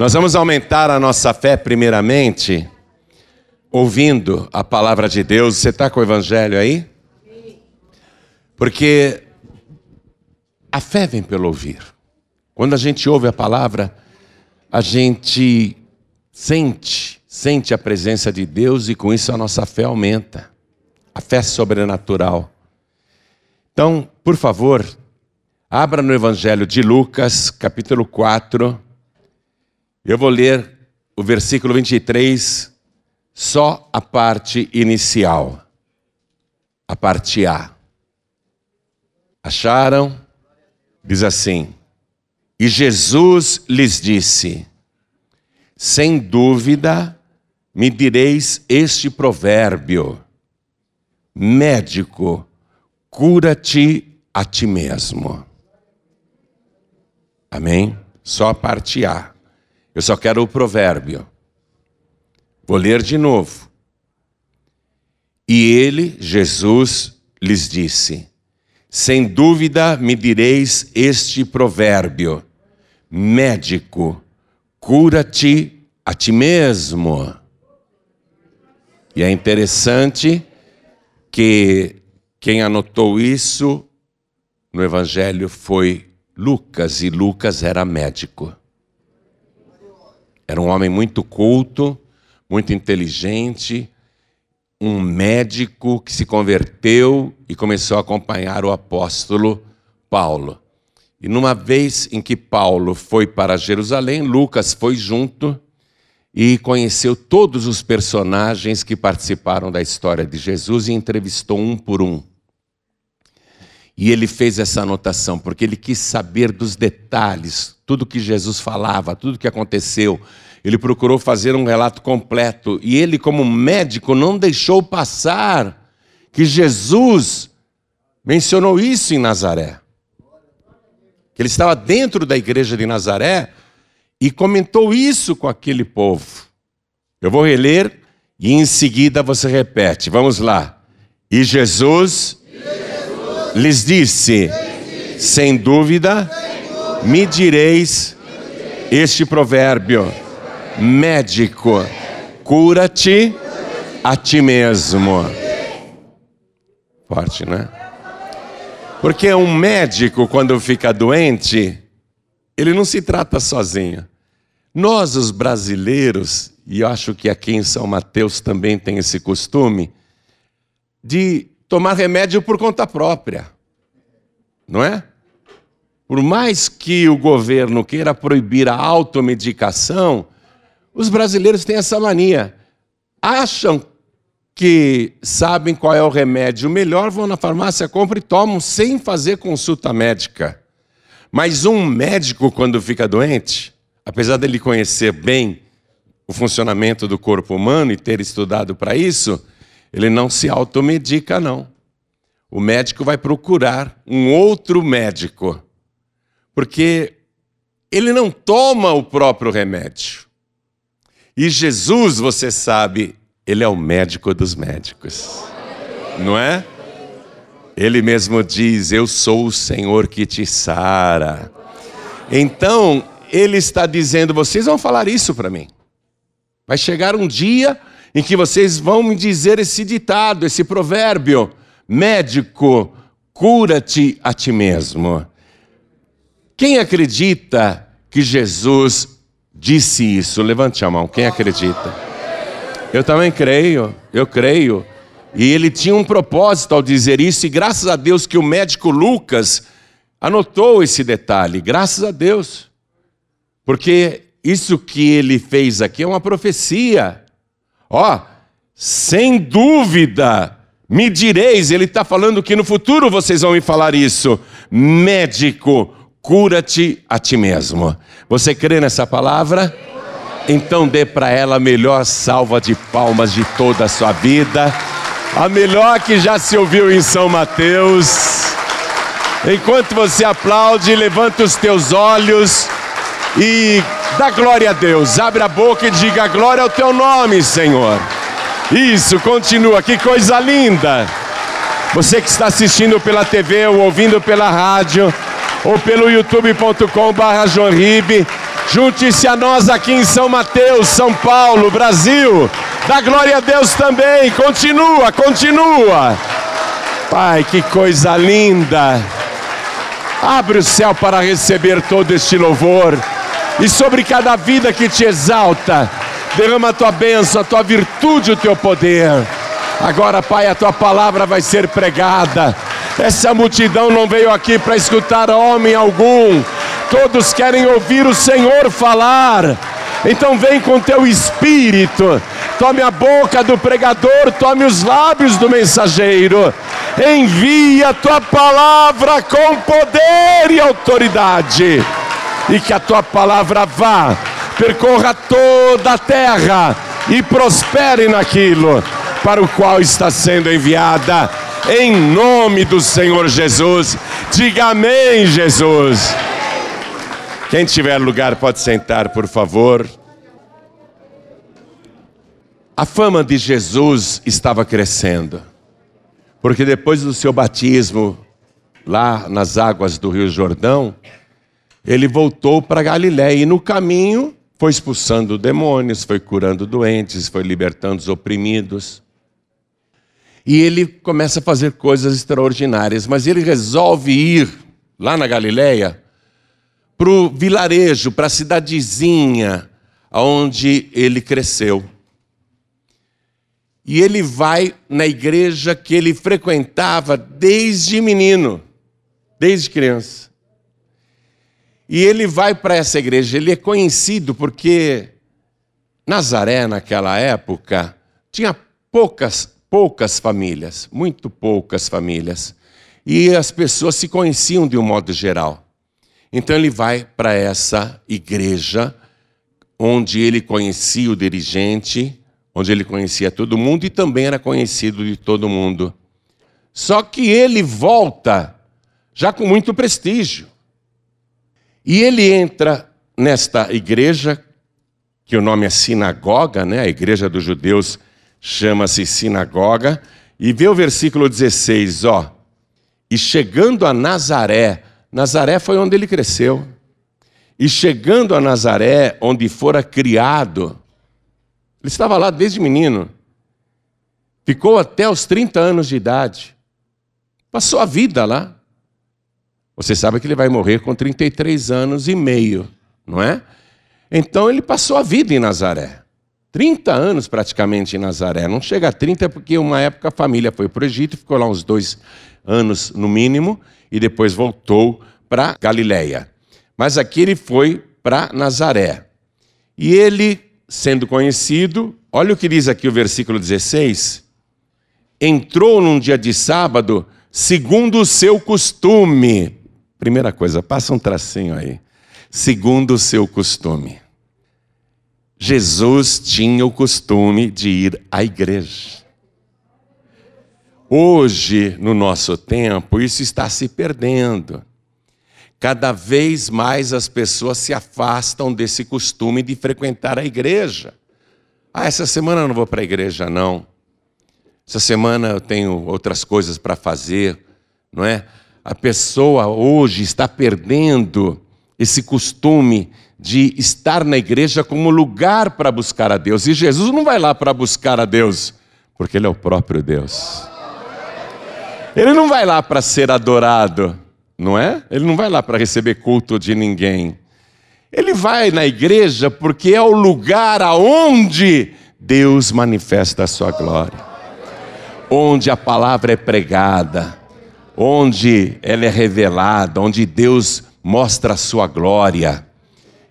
Nós vamos aumentar a nossa fé, primeiramente, ouvindo a palavra de Deus. Você está com o evangelho aí? Porque a fé vem pelo ouvir. Quando a gente ouve a palavra, a gente sente, sente a presença de Deus e com isso a nossa fé aumenta. A fé sobrenatural. Então, por favor, abra no Evangelho de Lucas, capítulo 4. Eu vou ler o versículo 23, só a parte inicial, a parte A. Acharam? Diz assim: E Jesus lhes disse: Sem dúvida me direis este provérbio: Médico, cura-te a ti mesmo. Amém? Só a parte A. Eu só quero o provérbio. Vou ler de novo. E ele, Jesus, lhes disse: Sem dúvida me direis este provérbio: Médico, cura-te a ti mesmo. E é interessante que quem anotou isso no Evangelho foi Lucas, e Lucas era médico. Era um homem muito culto, muito inteligente, um médico que se converteu e começou a acompanhar o apóstolo Paulo. E numa vez em que Paulo foi para Jerusalém, Lucas foi junto e conheceu todos os personagens que participaram da história de Jesus e entrevistou um por um. E ele fez essa anotação porque ele quis saber dos detalhes, tudo que Jesus falava, tudo que aconteceu. Ele procurou fazer um relato completo e ele, como médico, não deixou passar que Jesus mencionou isso em Nazaré. Que ele estava dentro da igreja de Nazaré e comentou isso com aquele povo. Eu vou reler e em seguida você repete. Vamos lá. E Jesus lhes disse: Sem dúvida, me direis este provérbio: Médico, cura-te a ti mesmo. Forte, né? Porque um médico, quando fica doente, ele não se trata sozinho. Nós, os brasileiros, e eu acho que aqui em São Mateus também tem esse costume, de tomar remédio por conta própria. Não é? Por mais que o governo queira proibir a automedicação, os brasileiros têm essa mania. Acham que sabem qual é o remédio melhor, vão na farmácia, compram e tomam sem fazer consulta médica. Mas um médico, quando fica doente, apesar dele conhecer bem o funcionamento do corpo humano e ter estudado para isso, ele não se automedica, não. O médico vai procurar um outro médico, porque ele não toma o próprio remédio. E Jesus, você sabe, ele é o médico dos médicos, não é? Ele mesmo diz: Eu sou o Senhor que te sara. Então, ele está dizendo: Vocês vão falar isso para mim. Vai chegar um dia em que vocês vão me dizer esse ditado, esse provérbio: médico, cura-te a ti mesmo. Quem acredita que Jesus disse isso? Levante a mão. Quem acredita? Eu também creio, eu creio. E ele tinha um propósito ao dizer isso, e graças a Deus que o médico Lucas anotou esse detalhe, graças a Deus. Porque isso que ele fez aqui é uma profecia. Ó, sem dúvida, me direis, ele está falando que no futuro vocês vão me falar isso. Médico, cura-te a ti mesmo. Você crê nessa palavra? Então dê para ela a melhor salva de palmas de toda a sua vida, a melhor que já se ouviu em São Mateus. Enquanto você aplaude, levanta os teus olhos e dá glória a Deus. Abre a boca e diga glória ao teu nome, Senhor. Isso, continua, que coisa linda. Você que está assistindo pela TV ou ouvindo pela rádio ou pelo youtube.com/barra Junte-se a nós aqui em São Mateus, São Paulo, Brasil. Dá glória a Deus também. Continua, continua. Pai, que coisa linda. Abre o céu para receber todo este louvor. E sobre cada vida que te exalta, derrama a tua bênção, a tua virtude, o teu poder. Agora, Pai, a tua palavra vai ser pregada. Essa multidão não veio aqui para escutar homem algum, todos querem ouvir o Senhor falar. Então, vem com teu espírito, tome a boca do pregador, tome os lábios do mensageiro, envia a tua palavra com poder e autoridade, e que a tua palavra vá, percorra toda a terra e prospere naquilo para o qual está sendo enviada, em nome do Senhor Jesus. Diga amém, Jesus. Quem tiver lugar pode sentar, por favor. A fama de Jesus estava crescendo, porque depois do seu batismo, lá nas águas do Rio Jordão, ele voltou para Galiléia e no caminho foi expulsando demônios, foi curando doentes, foi libertando os oprimidos. E ele começa a fazer coisas extraordinárias, mas ele resolve ir lá na Galiléia para o vilarejo, para a cidadezinha onde ele cresceu. E ele vai na igreja que ele frequentava desde menino, desde criança. E ele vai para essa igreja, ele é conhecido porque Nazaré, naquela época, tinha poucas poucas famílias, muito poucas famílias. E as pessoas se conheciam de um modo geral. Então ele vai para essa igreja, onde ele conhecia o dirigente, onde ele conhecia todo mundo e também era conhecido de todo mundo. Só que ele volta já com muito prestígio. E ele entra nesta igreja, que o nome é sinagoga, né? a igreja dos judeus chama-se sinagoga, e vê o versículo 16, ó. E chegando a Nazaré, Nazaré foi onde ele cresceu. E chegando a Nazaré, onde fora criado, ele estava lá desde menino. Ficou até os 30 anos de idade. Passou a vida lá. Você sabe que ele vai morrer com 33 anos e meio, não é? Então ele passou a vida em Nazaré. 30 anos praticamente em Nazaré. Não chega a 30 porque uma época a família foi para o Egito, ficou lá uns dois anos no mínimo, e depois voltou para Galiléia. Mas aqui ele foi para Nazaré. E ele, sendo conhecido, olha o que diz aqui o versículo 16: entrou num dia de sábado, segundo o seu costume. Primeira coisa, passa um tracinho aí. Segundo o seu costume. Jesus tinha o costume de ir à igreja. Hoje, no nosso tempo, isso está se perdendo. Cada vez mais as pessoas se afastam desse costume de frequentar a igreja. Ah, essa semana eu não vou para a igreja, não. Essa semana eu tenho outras coisas para fazer, não é? A pessoa hoje está perdendo esse costume de estar na igreja como lugar para buscar a Deus. E Jesus não vai lá para buscar a Deus, porque Ele é o próprio Deus. Ele não vai lá para ser adorado, não é? Ele não vai lá para receber culto de ninguém. Ele vai na igreja porque é o lugar aonde Deus manifesta a sua glória. Onde a palavra é pregada, onde ela é revelada, onde Deus mostra a sua glória.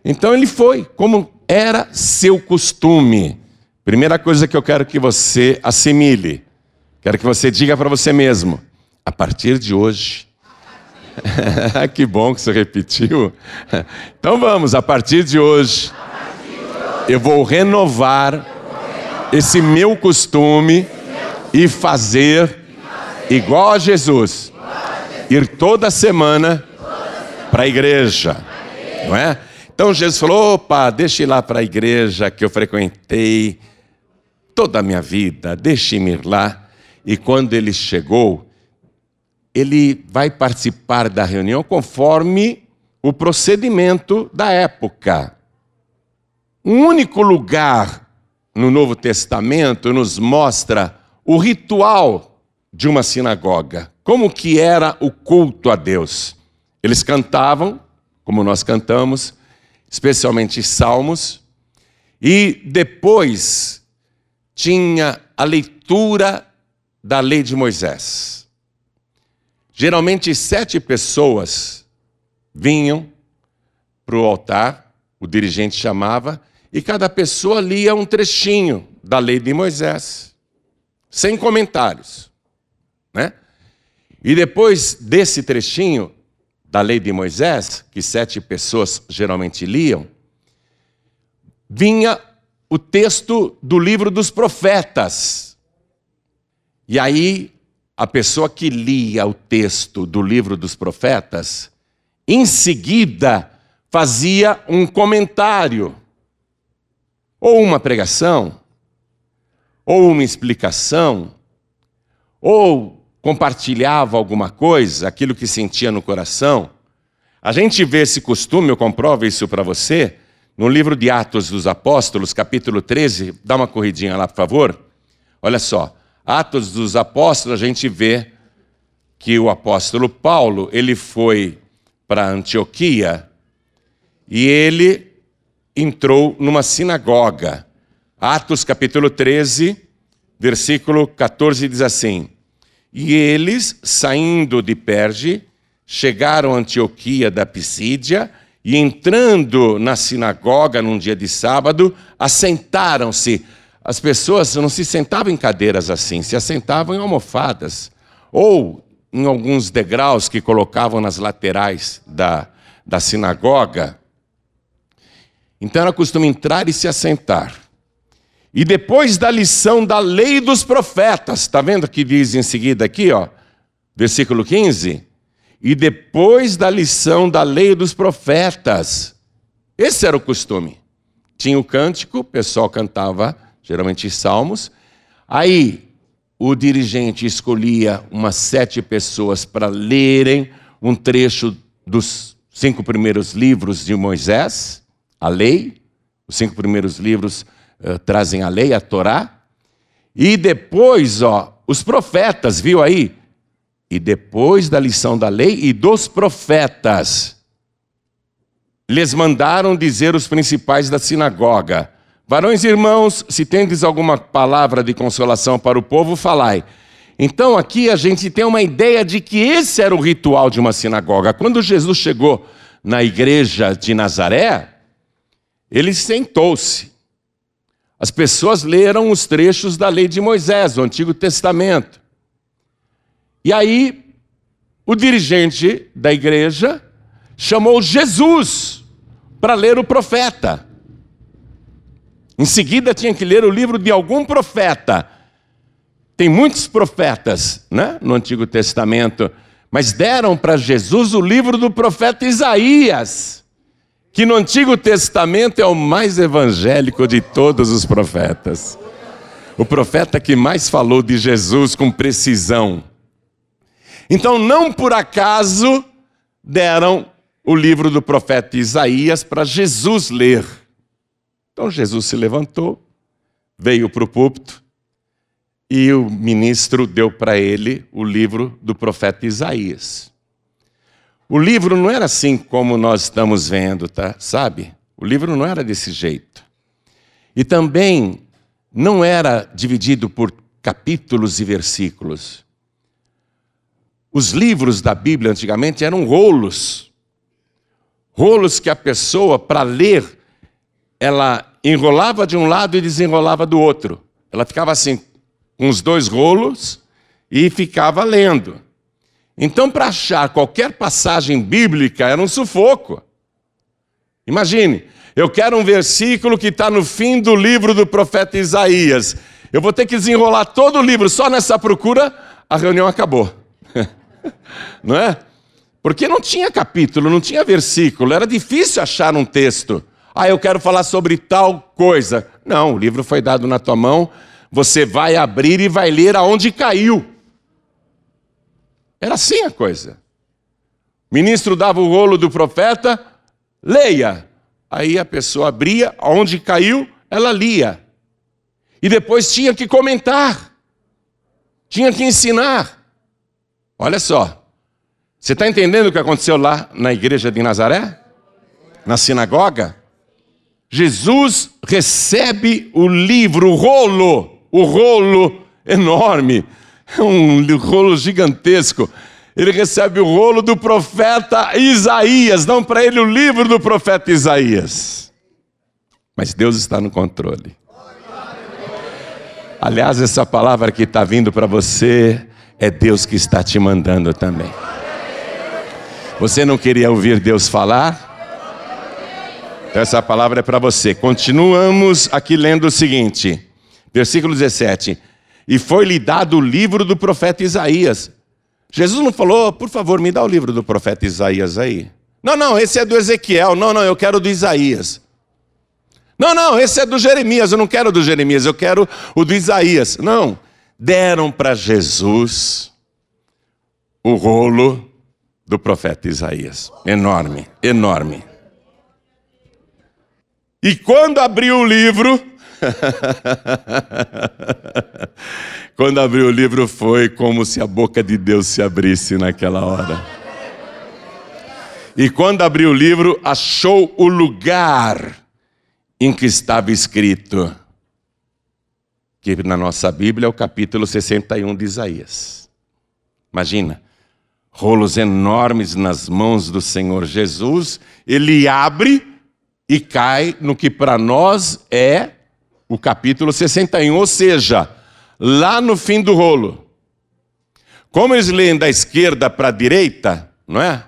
Então ele foi, como era seu costume. Primeira coisa que eu quero que você assimile, quero que você diga para você mesmo: a partir de hoje. que bom que você repetiu. Então vamos, a partir de hoje, eu vou renovar esse meu costume e fazer igual a Jesus, ir toda semana para a igreja, não é? Então Jesus falou: opa, deixe ir lá para a igreja que eu frequentei toda a minha vida, deixe-me ir lá. E quando ele chegou, ele vai participar da reunião conforme o procedimento da época. um único lugar no Novo Testamento nos mostra o ritual de uma sinagoga, como que era o culto a Deus. Eles cantavam, como nós cantamos, especialmente salmos, e depois tinha a leitura da lei de Moisés. Geralmente sete pessoas vinham para o altar, o dirigente chamava, e cada pessoa lia um trechinho da lei de Moisés, sem comentários. Né? E depois desse trechinho da lei de Moisés, que sete pessoas geralmente liam, vinha o texto do livro dos profetas. E aí, a pessoa que lia o texto do livro dos profetas, em seguida fazia um comentário ou uma pregação, ou uma explicação, ou compartilhava alguma coisa, aquilo que sentia no coração. A gente vê esse costume, eu comprovo isso para você, no livro de Atos dos Apóstolos, capítulo 13, dá uma corridinha lá, por favor. Olha só, Atos dos Apóstolos, a gente vê que o apóstolo Paulo, ele foi para Antioquia e ele entrou numa sinagoga. Atos capítulo 13, versículo 14 diz assim: E eles, saindo de Perge, chegaram a Antioquia da Pisídia e entrando na sinagoga num dia de sábado, assentaram-se. As pessoas não se sentavam em cadeiras assim, se assentavam em almofadas ou em alguns degraus que colocavam nas laterais da, da sinagoga. Então era costume entrar e se assentar. E depois da lição da lei dos profetas, está vendo que diz em seguida aqui, ó, versículo 15? E depois da lição da lei dos profetas. Esse era o costume. Tinha o cântico, o pessoal cantava, geralmente salmos. Aí o dirigente escolhia umas sete pessoas para lerem um trecho dos cinco primeiros livros de Moisés a lei, os cinco primeiros livros uh, trazem a lei, a Torá, e depois, ó, os profetas, viu aí? E depois da lição da lei e dos profetas, lhes mandaram dizer os principais da sinagoga: Varões e irmãos, se tendes alguma palavra de consolação para o povo, falai. Então aqui a gente tem uma ideia de que esse era o ritual de uma sinagoga. Quando Jesus chegou na igreja de Nazaré, ele sentou-se. As pessoas leram os trechos da lei de Moisés, do Antigo Testamento. E aí, o dirigente da igreja chamou Jesus para ler o profeta. Em seguida, tinha que ler o livro de algum profeta. Tem muitos profetas né, no Antigo Testamento, mas deram para Jesus o livro do profeta Isaías que no Antigo Testamento é o mais evangélico de todos os profetas. O profeta que mais falou de Jesus com precisão. Então, não por acaso deram o livro do profeta Isaías para Jesus ler. Então, Jesus se levantou, veio para o púlpito e o ministro deu para ele o livro do profeta Isaías. O livro não era assim como nós estamos vendo, tá? Sabe? O livro não era desse jeito. E também não era dividido por capítulos e versículos. Os livros da Bíblia antigamente eram rolos. Rolos que a pessoa, para ler, ela enrolava de um lado e desenrolava do outro. Ela ficava assim, com os dois rolos e ficava lendo. Então, para achar qualquer passagem bíblica era um sufoco. Imagine, eu quero um versículo que está no fim do livro do profeta Isaías. Eu vou ter que desenrolar todo o livro só nessa procura, a reunião acabou. não é? Porque não tinha capítulo, não tinha versículo, era difícil achar um texto. Ah, eu quero falar sobre tal coisa. Não, o livro foi dado na tua mão, você vai abrir e vai ler aonde caiu. Era assim a coisa. O ministro dava o rolo do profeta, leia. Aí a pessoa abria, onde caiu, ela lia. E depois tinha que comentar, tinha que ensinar. Olha só, você está entendendo o que aconteceu lá na igreja de Nazaré? Na sinagoga? Jesus recebe o livro, o rolo, o rolo enorme, um rolo gigantesco. Ele recebe o rolo do profeta Isaías, não para ele o livro do profeta Isaías. Mas Deus está no controle. Aliás, essa palavra que está vindo para você é Deus que está te mandando também. Você não queria ouvir Deus falar? Então essa palavra é para você. Continuamos aqui lendo o seguinte, versículo 17. E foi-lhe dado o livro do profeta Isaías. Jesus não falou, por favor, me dá o livro do profeta Isaías aí. Não, não, esse é do Ezequiel. Não, não, eu quero do Isaías. Não, não, esse é do Jeremias. Eu não quero do Jeremias, eu quero o do Isaías. Não, deram para Jesus o rolo do profeta Isaías. Enorme, enorme. E quando abriu o livro, quando abriu o livro foi como se a boca de Deus se abrisse naquela hora. E quando abriu o livro, achou o lugar em que estava escrito, que na nossa Bíblia é o capítulo 61 de Isaías. Imagina, rolos enormes nas mãos do Senhor Jesus, ele abre e cai no que para nós é o capítulo 61, ou seja, lá no fim do rolo. Como eles leem da esquerda para a direita, não é?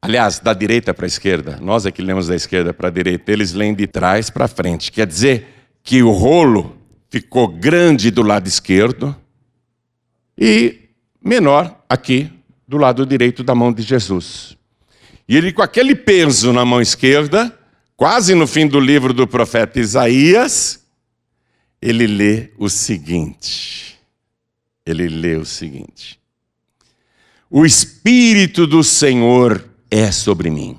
Aliás, da direita para a esquerda, nós é que lemos da esquerda para a direita, eles leem de trás para frente. Quer dizer que o rolo ficou grande do lado esquerdo e menor aqui do lado direito da mão de Jesus. E ele, com aquele peso na mão esquerda, quase no fim do livro do profeta Isaías, ele lê o seguinte. Ele lê o seguinte: O Espírito do Senhor é sobre mim,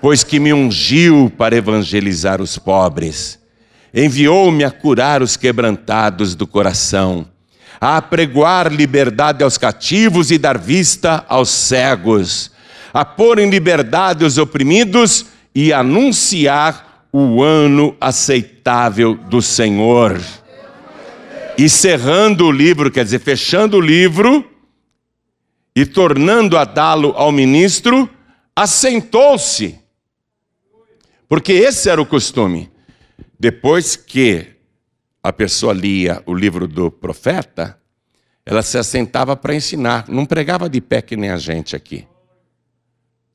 pois que me ungiu para evangelizar os pobres, enviou-me a curar os quebrantados do coração, a apregoar liberdade aos cativos e dar vista aos cegos, a pôr em liberdade os oprimidos e anunciar o ano aceitável do Senhor. E cerrando o livro, quer dizer, fechando o livro e tornando a dá-lo ao ministro, assentou-se. Porque esse era o costume. Depois que a pessoa lia o livro do profeta, ela se assentava para ensinar. Não pregava de pé que nem a gente aqui.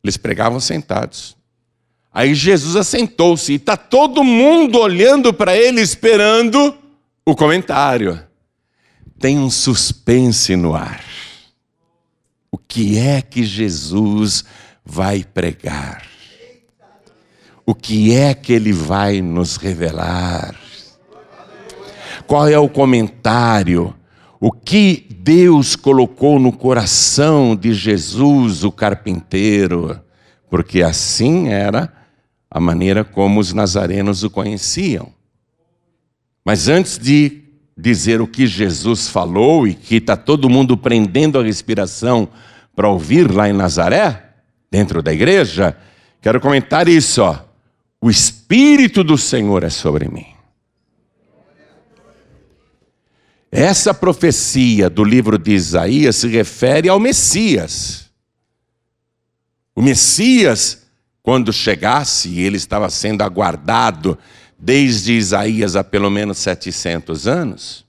Eles pregavam sentados. Aí Jesus assentou-se e está todo mundo olhando para ele, esperando o comentário. Tem um suspense no ar. O que é que Jesus vai pregar? O que é que ele vai nos revelar? Qual é o comentário? O que Deus colocou no coração de Jesus, o carpinteiro? Porque assim era a maneira como os nazarenos o conheciam. Mas antes de dizer o que Jesus falou e que está todo mundo prendendo a respiração para ouvir lá em Nazaré, dentro da igreja, quero comentar isso. Ó. O Espírito do Senhor é sobre mim. Essa profecia do livro de Isaías se refere ao Messias. O Messias quando chegasse, ele estava sendo aguardado desde Isaías há pelo menos 700 anos.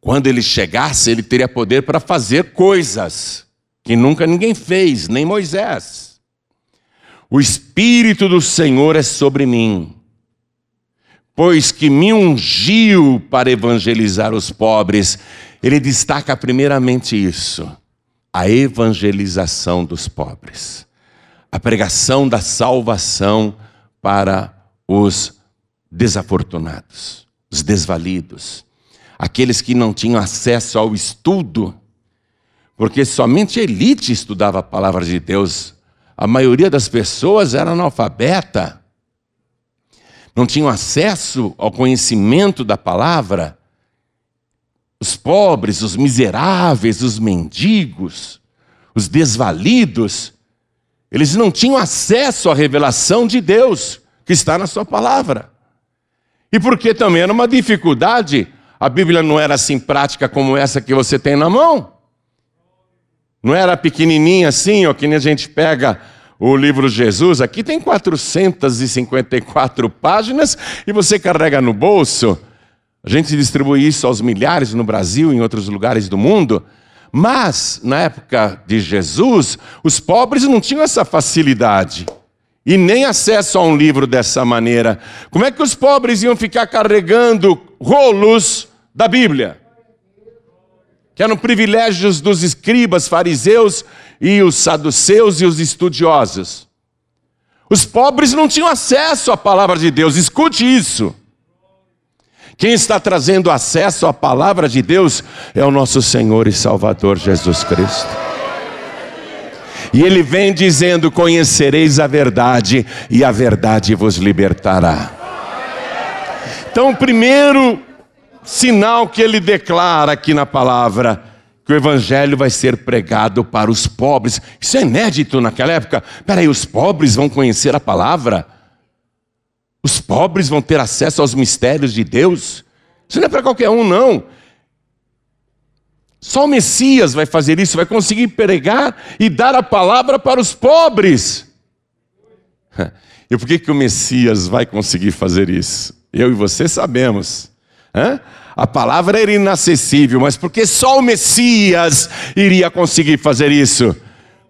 Quando ele chegasse, ele teria poder para fazer coisas que nunca ninguém fez, nem Moisés. O Espírito do Senhor é sobre mim, pois que me ungiu para evangelizar os pobres. Ele destaca primeiramente isso, a evangelização dos pobres a pregação da salvação para os desafortunados, os desvalidos, aqueles que não tinham acesso ao estudo, porque somente a elite estudava a palavra de Deus a maioria das pessoas era analfabeta, não tinham acesso ao conhecimento da palavra. Os pobres, os miseráveis, os mendigos, os desvalidos, eles não tinham acesso à revelação de Deus que está na Sua palavra. E porque também era uma dificuldade, a Bíblia não era assim prática como essa que você tem na mão. Não era pequenininha assim, ó, que nem a gente pega o livro Jesus. Aqui tem 454 páginas e você carrega no bolso. A gente distribui isso aos milhares no Brasil e em outros lugares do mundo. Mas, na época de Jesus, os pobres não tinham essa facilidade e nem acesso a um livro dessa maneira. Como é que os pobres iam ficar carregando rolos da Bíblia? Que eram privilégios dos escribas, fariseus e os saduceus e os estudiosos. Os pobres não tinham acesso à palavra de Deus, escute isso. Quem está trazendo acesso à palavra de Deus é o nosso Senhor e Salvador Jesus Cristo. E ele vem dizendo: Conhecereis a verdade, e a verdade vos libertará. Então, o primeiro sinal que ele declara aqui na palavra, que o evangelho vai ser pregado para os pobres. Isso é inédito naquela época. Peraí, os pobres vão conhecer a palavra? Os pobres vão ter acesso aos mistérios de Deus. Isso não é para qualquer um, não. Só o Messias vai fazer isso, vai conseguir pregar e dar a palavra para os pobres. E por que, que o Messias vai conseguir fazer isso? Eu e você sabemos. A palavra era inacessível, mas porque só o Messias iria conseguir fazer isso?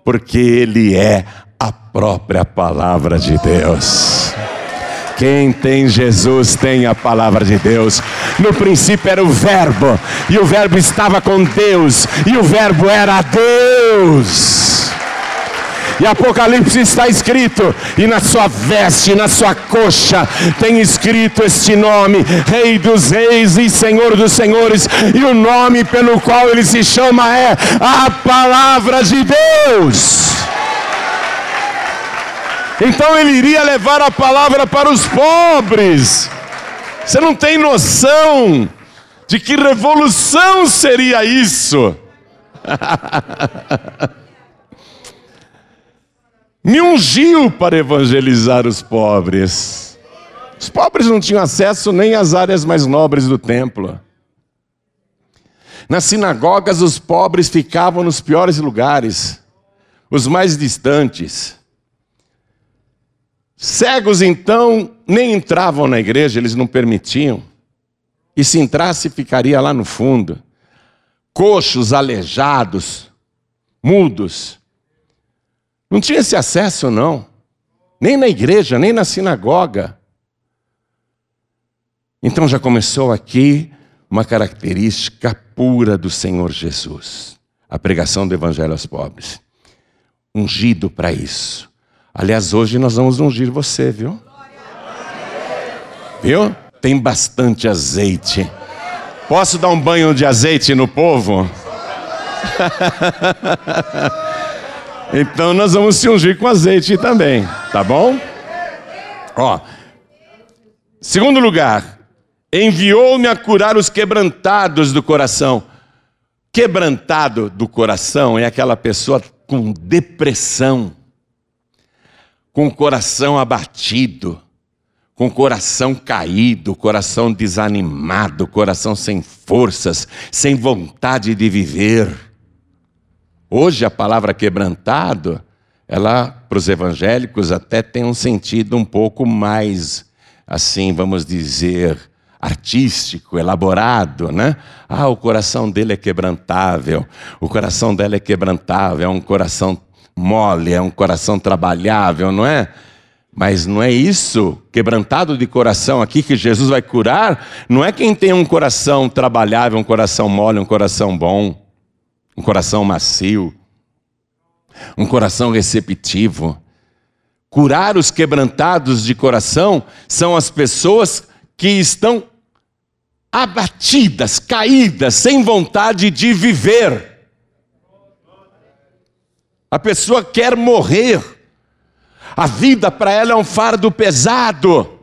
Porque ele é a própria palavra de Deus. Quem tem Jesus tem a palavra de Deus. No princípio era o Verbo, e o Verbo estava com Deus, e o Verbo era Deus. E Apocalipse está escrito, e na sua veste, na sua coxa, tem escrito este nome: Rei dos Reis e Senhor dos Senhores, e o nome pelo qual ele se chama é a Palavra de Deus. Então ele iria levar a palavra para os pobres. Você não tem noção de que revolução seria isso. Me ungiu para evangelizar os pobres. Os pobres não tinham acesso nem às áreas mais nobres do templo. Nas sinagogas, os pobres ficavam nos piores lugares, os mais distantes. Cegos, então, nem entravam na igreja, eles não permitiam. E se entrasse, ficaria lá no fundo. Coxos, aleijados, mudos. Não tinha esse acesso, não. Nem na igreja, nem na sinagoga. Então já começou aqui uma característica pura do Senhor Jesus: a pregação do Evangelho aos pobres. Ungido para isso. Aliás, hoje nós vamos ungir você, viu? Viu? Tem bastante azeite. Posso dar um banho de azeite no povo? então nós vamos se ungir com azeite também, tá bom? Ó. Segundo lugar, enviou-me a curar os quebrantados do coração. Quebrantado do coração é aquela pessoa com depressão com o coração abatido, com o coração caído, coração desanimado, coração sem forças, sem vontade de viver. Hoje a palavra quebrantado, ela para os evangélicos até tem um sentido um pouco mais assim, vamos dizer, artístico, elaborado, né? Ah, o coração dele é quebrantável, o coração dela é quebrantável, é um coração mole, é um coração trabalhável, não é? Mas não é isso, quebrantado de coração aqui que Jesus vai curar, não é quem tem um coração trabalhável, um coração mole, um coração bom, um coração macio, um coração receptivo. Curar os quebrantados de coração são as pessoas que estão abatidas, caídas, sem vontade de viver. A pessoa quer morrer, A vida para ela é um fardo pesado.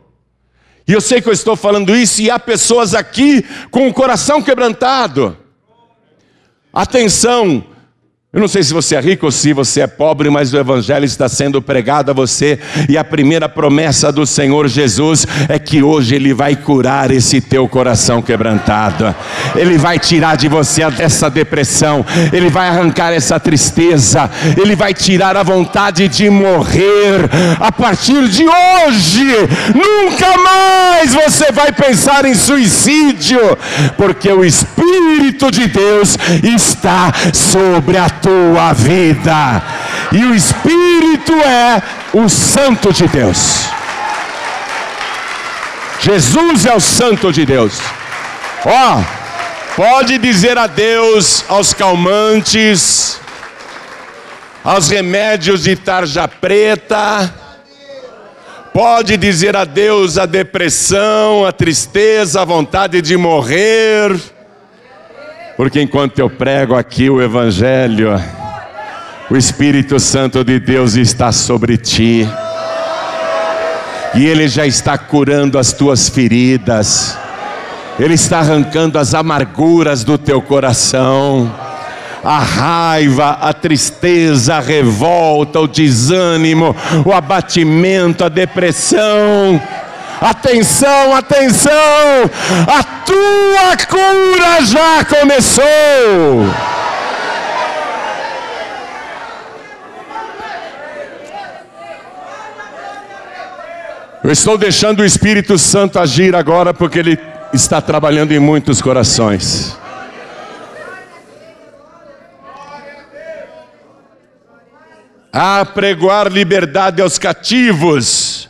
E eu sei que eu estou falando isso e há pessoas aqui com o coração quebrantado. Atenção, eu não sei se você é rico ou se você é pobre, mas o Evangelho está sendo pregado a você, e a primeira promessa do Senhor Jesus é que hoje Ele vai curar esse teu coração quebrantado, Ele vai tirar de você essa depressão, Ele vai arrancar essa tristeza, Ele vai tirar a vontade de morrer. A partir de hoje, nunca mais você vai pensar em suicídio, porque o Espírito de Deus está sobre a tua vida. E o Espírito é o Santo de Deus. Jesus é o Santo de Deus. Ó, oh, pode dizer adeus aos calmantes, aos remédios de tarja preta. Pode dizer adeus à depressão, à tristeza, à vontade de morrer porque enquanto eu prego aqui o Evangelho, o Espírito Santo de Deus está sobre ti, e Ele já está curando as tuas feridas, Ele está arrancando as amarguras do teu coração, a raiva, a tristeza, a revolta, o desânimo, o abatimento, a depressão Atenção, atenção! A tua cura já começou! Eu estou deixando o Espírito Santo agir agora porque ele está trabalhando em muitos corações. A pregoar liberdade aos cativos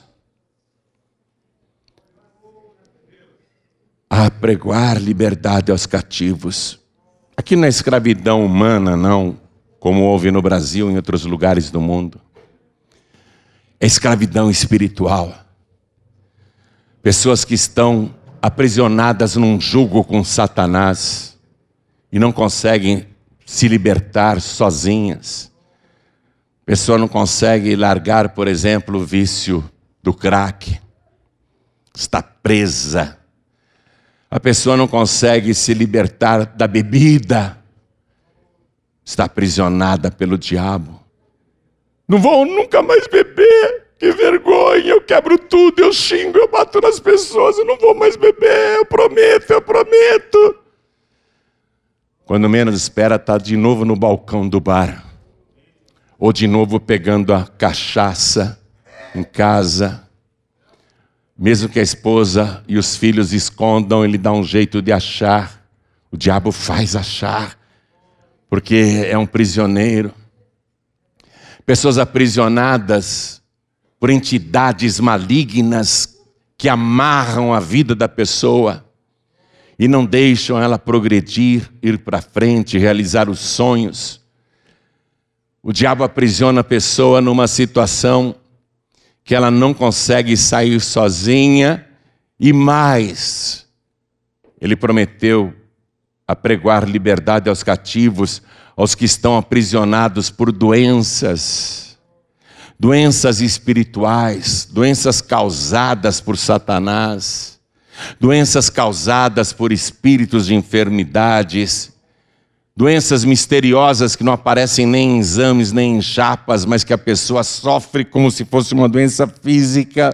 a pregoar liberdade aos cativos. Aqui na escravidão humana, não, como houve no Brasil e em outros lugares do mundo. É escravidão espiritual. Pessoas que estão aprisionadas num jugo com Satanás e não conseguem se libertar sozinhas. Pessoa não consegue largar, por exemplo, o vício do crack. Está presa a pessoa não consegue se libertar da bebida, está aprisionada pelo diabo. Não vou nunca mais beber, que vergonha, eu quebro tudo, eu xingo, eu bato nas pessoas, eu não vou mais beber, eu prometo, eu prometo. Quando menos espera, está de novo no balcão do bar, ou de novo pegando a cachaça em casa mesmo que a esposa e os filhos escondam, ele dá um jeito de achar. O diabo faz achar, porque é um prisioneiro. Pessoas aprisionadas por entidades malignas que amarram a vida da pessoa e não deixam ela progredir, ir para frente, realizar os sonhos. O diabo aprisiona a pessoa numa situação que ela não consegue sair sozinha. E mais, ele prometeu apregoar liberdade aos cativos, aos que estão aprisionados por doenças, doenças espirituais, doenças causadas por Satanás, doenças causadas por espíritos de enfermidades, doenças misteriosas que não aparecem nem em exames, nem em chapas, mas que a pessoa sofre como se fosse uma doença física.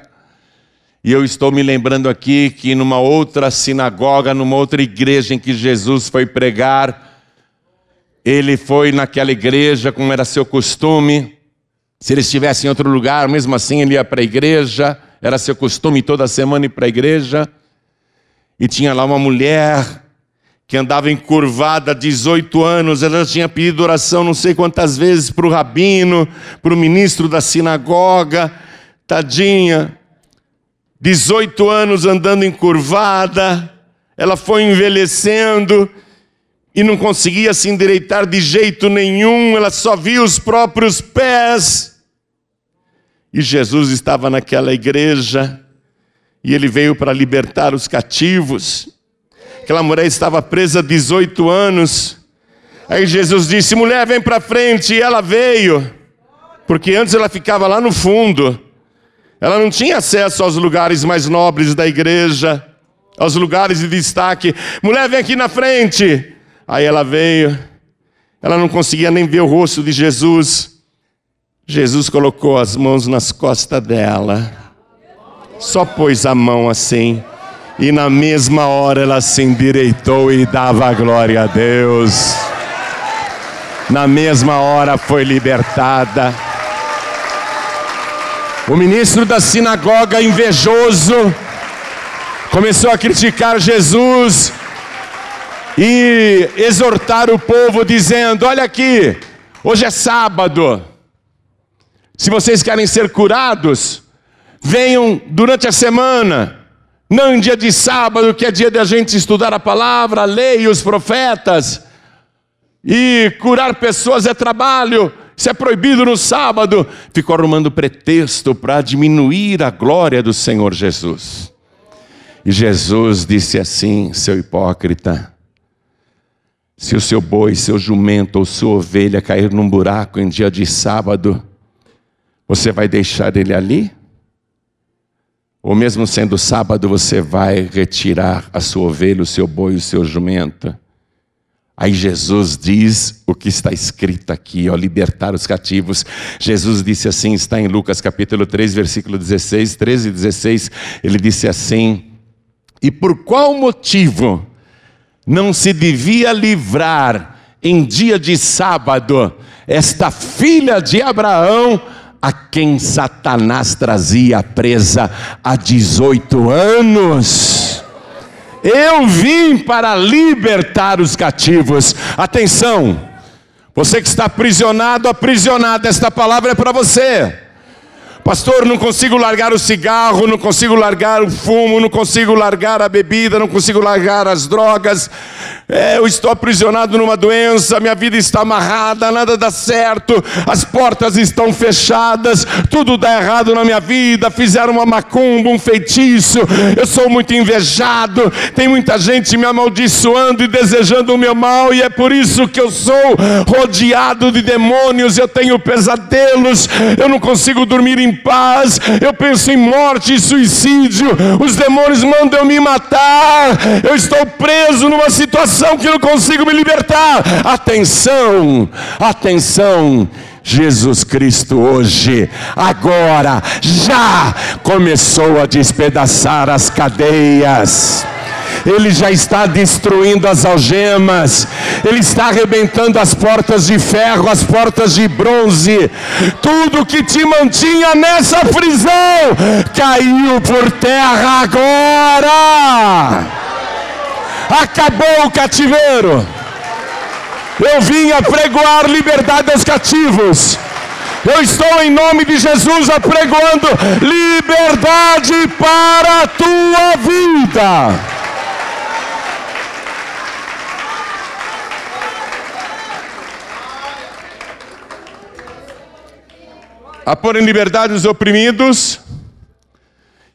E eu estou me lembrando aqui que numa outra sinagoga, numa outra igreja em que Jesus foi pregar, ele foi naquela igreja, como era seu costume. Se ele estivesse em outro lugar, mesmo assim ele ia para a igreja, era seu costume toda semana ir para a igreja. E tinha lá uma mulher que andava encurvada há 18 anos, ela tinha pedido oração não sei quantas vezes para o rabino, para o ministro da sinagoga, tadinha, 18 anos andando encurvada, ela foi envelhecendo e não conseguia se endireitar de jeito nenhum, ela só via os próprios pés. E Jesus estava naquela igreja e ele veio para libertar os cativos. Aquela mulher estava presa há 18 anos. Aí Jesus disse: mulher, vem para frente. E ela veio. porque antes ela ficava lá no fundo. Ela não tinha acesso aos lugares mais nobres da igreja, aos lugares de destaque. Mulher, vem aqui na frente. Aí ela veio, ela não conseguia nem ver o rosto de Jesus. Jesus colocou as mãos nas costas dela, só pôs a mão assim, e na mesma hora ela se endireitou e dava glória a Deus. Na mesma hora foi libertada. O ministro da sinagoga, invejoso, começou a criticar Jesus e exortar o povo, dizendo: Olha aqui, hoje é sábado. Se vocês querem ser curados, venham durante a semana, não em dia de sábado, que é dia de a gente estudar a palavra, a lei e os profetas. E curar pessoas é trabalho, isso é proibido no sábado. Ficou arrumando pretexto para diminuir a glória do Senhor Jesus. E Jesus disse assim: seu hipócrita, se o seu boi, seu jumento ou sua ovelha cair num buraco em dia de sábado, você vai deixar ele ali? Ou mesmo sendo sábado, você vai retirar a sua ovelha, o seu boi, o seu jumento? Aí Jesus diz o que está escrito aqui, ó, libertar os cativos. Jesus disse assim, está em Lucas capítulo 3, versículo 16, 13 e 16, ele disse assim: E por qual motivo não se devia livrar em dia de sábado esta filha de Abraão, a quem Satanás trazia presa há 18 anos? Eu vim para libertar os cativos. Atenção, você que está aprisionado, aprisionado, esta palavra é para você. Pastor, não consigo largar o cigarro, não consigo largar o fumo, não consigo largar a bebida, não consigo largar as drogas. É, eu estou aprisionado numa doença, minha vida está amarrada, nada dá certo, as portas estão fechadas, tudo dá errado na minha vida. Fizeram uma macumba, um feitiço, eu sou muito invejado, tem muita gente me amaldiçoando e desejando o meu mal, e é por isso que eu sou rodeado de demônios, eu tenho pesadelos, eu não consigo dormir em paz, eu penso em morte e suicídio, os demônios mandam me matar, eu estou preso numa situação que não consigo me libertar. Atenção, atenção. Jesus Cristo hoje, agora, já começou a despedaçar as cadeias. Ele já está destruindo as algemas, Ele está arrebentando as portas de ferro, as portas de bronze, tudo que te mantinha nessa prisão caiu por terra agora. Acabou o cativeiro. Eu vim apregoar liberdade aos cativos. Eu estou em nome de Jesus apregoando liberdade para a tua vida. a pôr em liberdade os oprimidos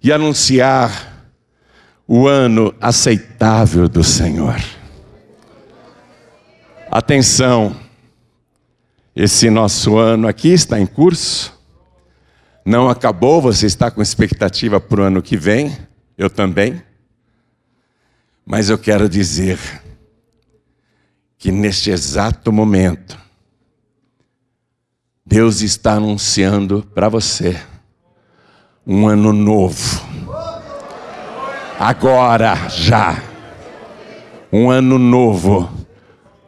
e anunciar o ano aceitável do Senhor. Atenção, esse nosso ano aqui está em curso, não acabou, você está com expectativa para o ano que vem, eu também, mas eu quero dizer que neste exato momento, Deus está anunciando para você um ano novo. Agora, já. Um ano novo.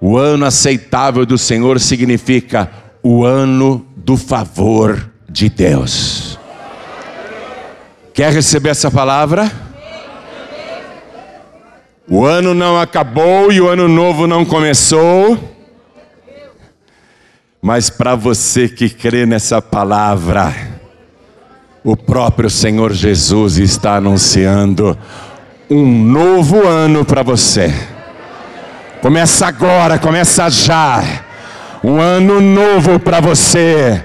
O ano aceitável do Senhor significa o ano do favor de Deus. Quer receber essa palavra? O ano não acabou e o ano novo não começou. Mas para você que crê nessa palavra, o próprio Senhor Jesus está anunciando um novo ano para você. Começa agora, começa já. Um ano novo para você.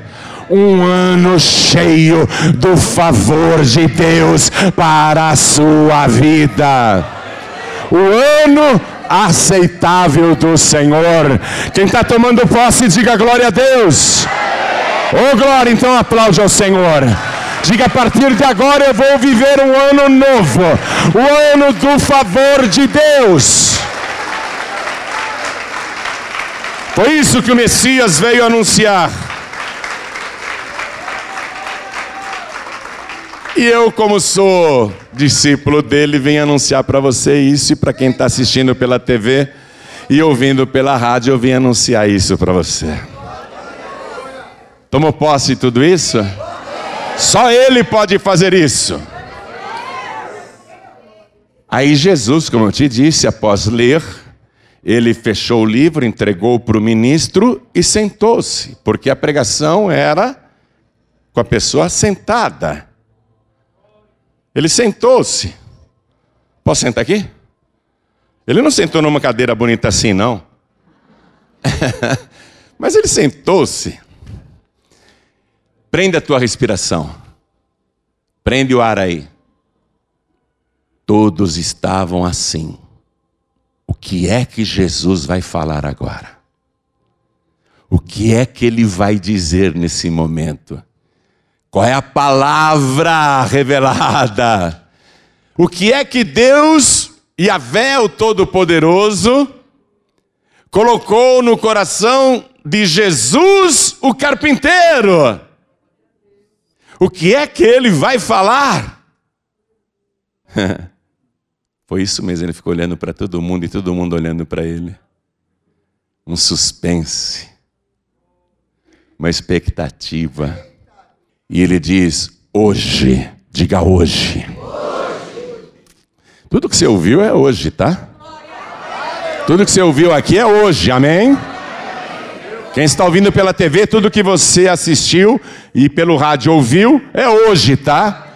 Um ano cheio do favor de Deus para a sua vida. O ano aceitável do Senhor. Quem está tomando posse, diga glória a Deus. Oh glória, então aplaude ao Senhor. Diga a partir de agora eu vou viver um ano novo, o ano do favor de Deus. Foi isso que o Messias veio anunciar. E eu, como sou discípulo dele, venho anunciar para você isso e para quem está assistindo pela TV e ouvindo pela rádio, eu vim anunciar isso para você. Tomou posse de tudo isso? Só Ele pode fazer isso. Aí Jesus, como eu te disse, após ler, ele fechou o livro, entregou para o ministro e sentou-se, porque a pregação era com a pessoa sentada. Ele sentou-se. Posso sentar aqui? Ele não sentou numa cadeira bonita assim, não. Mas ele sentou-se. Prende a tua respiração. Prende o ar aí. Todos estavam assim. O que é que Jesus vai falar agora? O que é que ele vai dizer nesse momento? Qual é a palavra revelada? O que é que Deus, Yahvé, o Todo-Poderoso, colocou no coração de Jesus, o carpinteiro? O que é que ele vai falar? Foi isso mesmo, ele ficou olhando para todo mundo e todo mundo olhando para ele. Um suspense, uma expectativa. E ele diz: hoje, diga hoje. Tudo que você ouviu é hoje, tá? Tudo que você ouviu aqui é hoje, amém? Quem está ouvindo pela TV, tudo que você assistiu e pelo rádio ouviu é hoje, tá?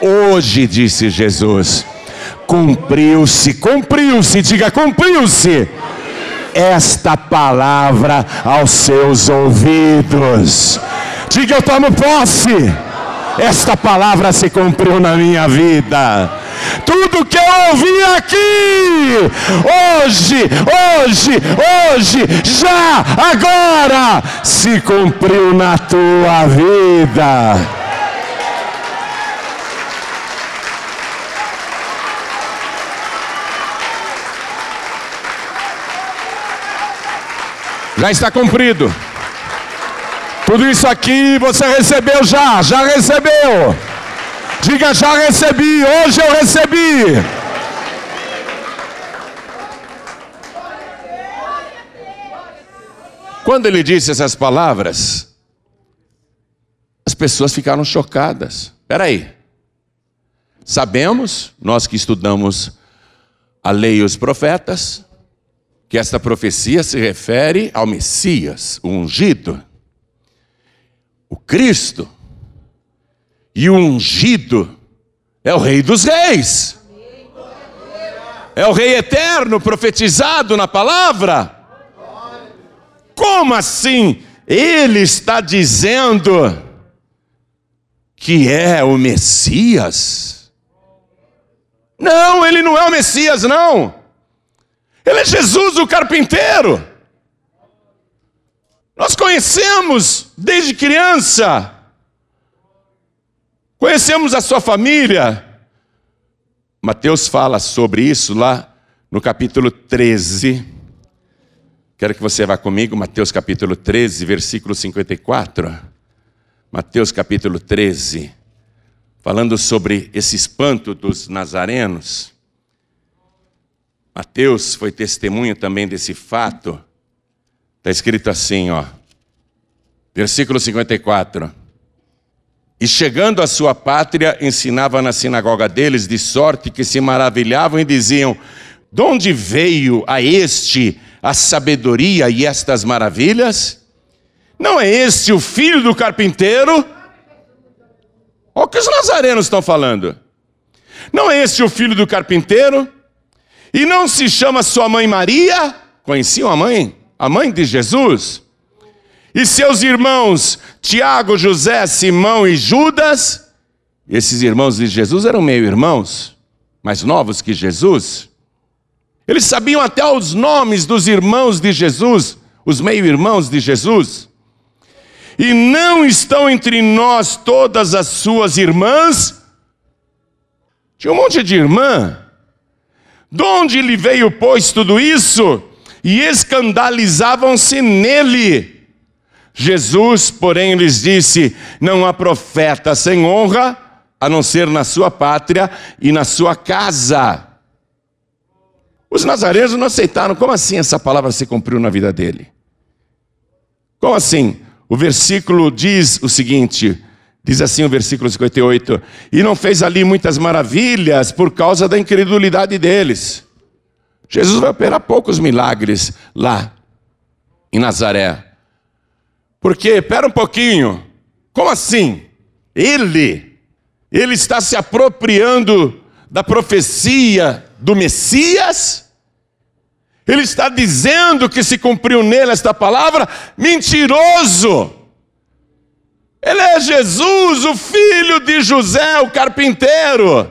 Hoje, disse Jesus. Cumpriu-se, cumpriu-se, diga cumpriu-se. Esta palavra aos seus ouvidos. Diga eu tomo posse. Esta palavra se cumpriu na minha vida tudo que eu ouvi aqui, hoje, hoje, hoje, já, agora, se cumpriu na tua vida. Já está cumprido. Tudo isso aqui você recebeu já, já recebeu. Diga, já recebi, hoje eu recebi. Quando ele disse essas palavras, as pessoas ficaram chocadas. Espera aí. Sabemos, nós que estudamos a lei e os profetas, que esta profecia se refere ao Messias, o ungido, o Cristo. E o ungido é o Rei dos Reis. É o Rei eterno profetizado na palavra. Como assim? Ele está dizendo que é o Messias? Não, ele não é o Messias, não. Ele é Jesus, o carpinteiro. Nós conhecemos desde criança Conhecemos a sua família. Mateus fala sobre isso lá no capítulo 13. Quero que você vá comigo, Mateus capítulo 13, versículo 54. Mateus capítulo 13, falando sobre esse espanto dos nazarenos. Mateus foi testemunho também desse fato. Está escrito assim, ó. Versículo 54. E chegando à sua pátria, ensinava na sinagoga deles, de sorte que se maravilhavam e diziam: De onde veio a este a sabedoria e estas maravilhas? Não é este o filho do carpinteiro? Olha o que os nazarenos estão falando. Não é este o filho do carpinteiro? E não se chama sua mãe Maria? Conheciam a mãe? A mãe de Jesus? E seus irmãos, Tiago, José, Simão e Judas, esses irmãos de Jesus eram meio irmãos, mais novos que Jesus. Eles sabiam até os nomes dos irmãos de Jesus, os meio-irmãos de Jesus. E não estão entre nós todas as suas irmãs? Tinha um monte de irmã. De onde lhe veio, pois, tudo isso? E escandalizavam-se nele. Jesus, porém, lhes disse: Não há profeta sem honra, a não ser na sua pátria e na sua casa. Os nazarenos não aceitaram. Como assim essa palavra se cumpriu na vida dele? Como assim? O versículo diz o seguinte: diz assim o versículo 58, e não fez ali muitas maravilhas por causa da incredulidade deles. Jesus vai operar poucos milagres lá em Nazaré. Porque, pera um pouquinho, como assim? Ele, ele está se apropriando da profecia do Messias? Ele está dizendo que se cumpriu nele esta palavra? Mentiroso! Ele é Jesus, o filho de José, o carpinteiro.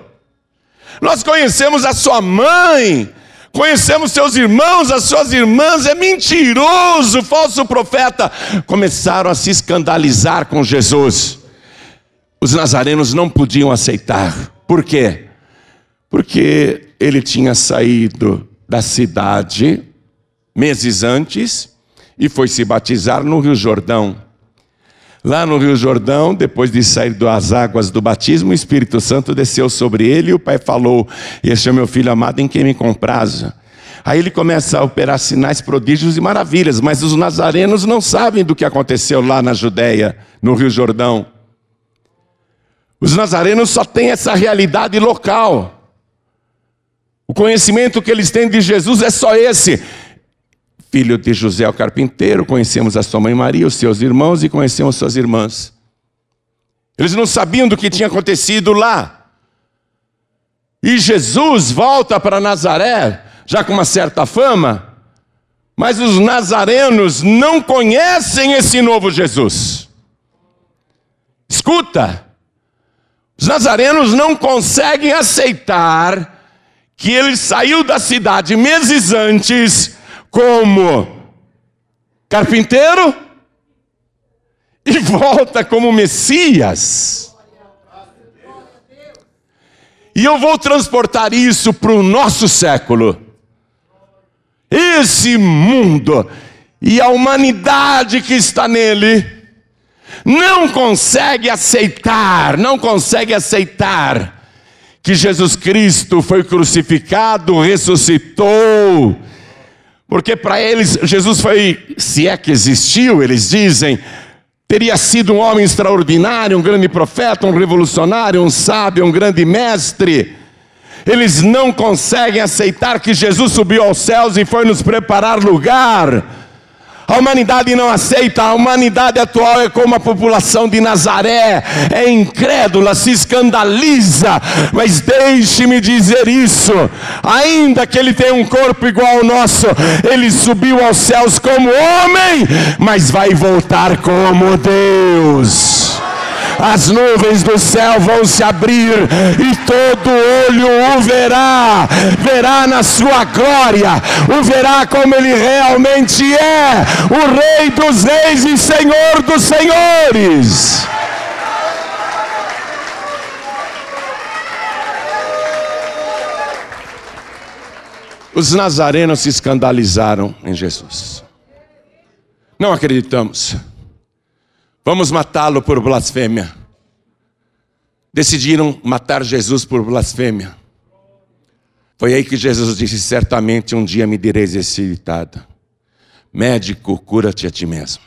Nós conhecemos a sua mãe, conhecemos seus irmãos, as suas irmãs, é mentiroso, falso profeta. Começaram a se escandalizar com Jesus. Os nazarenos não podiam aceitar. Por quê? Porque ele tinha saído da cidade meses antes e foi se batizar no Rio Jordão. Lá no Rio Jordão, depois de sair das águas do batismo, o Espírito Santo desceu sobre ele e o pai falou: Este é meu filho amado em quem me comprazo. Aí ele começa a operar sinais, prodígios e maravilhas, mas os nazarenos não sabem do que aconteceu lá na Judéia, no Rio Jordão. Os nazarenos só têm essa realidade local. O conhecimento que eles têm de Jesus é só esse. Filho de José o carpinteiro, conhecemos a sua mãe Maria, os seus irmãos e conhecemos suas irmãs. Eles não sabiam do que tinha acontecido lá. E Jesus volta para Nazaré, já com uma certa fama, mas os nazarenos não conhecem esse novo Jesus. Escuta, os nazarenos não conseguem aceitar que ele saiu da cidade meses antes como carpinteiro e volta como Messias. E eu vou transportar isso para o nosso século. Esse mundo e a humanidade que está nele não consegue aceitar, não consegue aceitar que Jesus Cristo foi crucificado, ressuscitou. Porque para eles, Jesus foi, se é que existiu, eles dizem, teria sido um homem extraordinário, um grande profeta, um revolucionário, um sábio, um grande mestre. Eles não conseguem aceitar que Jesus subiu aos céus e foi nos preparar lugar. A humanidade não aceita, a humanidade atual é como a população de Nazaré, é incrédula, se escandaliza, mas deixe-me dizer isso: ainda que ele tenha um corpo igual ao nosso, ele subiu aos céus como homem, mas vai voltar como Deus as nuvens do céu vão se abrir e todo olho o verá, verá na sua glória, o verá como ele realmente é, o Rei dos Reis e Senhor dos Senhores. Os nazarenos se escandalizaram em Jesus. Não acreditamos. Vamos matá-lo por blasfêmia. Decidiram matar Jesus por blasfêmia. Foi aí que Jesus disse: Certamente um dia me direis esse ditado: Médico, cura-te a ti mesmo.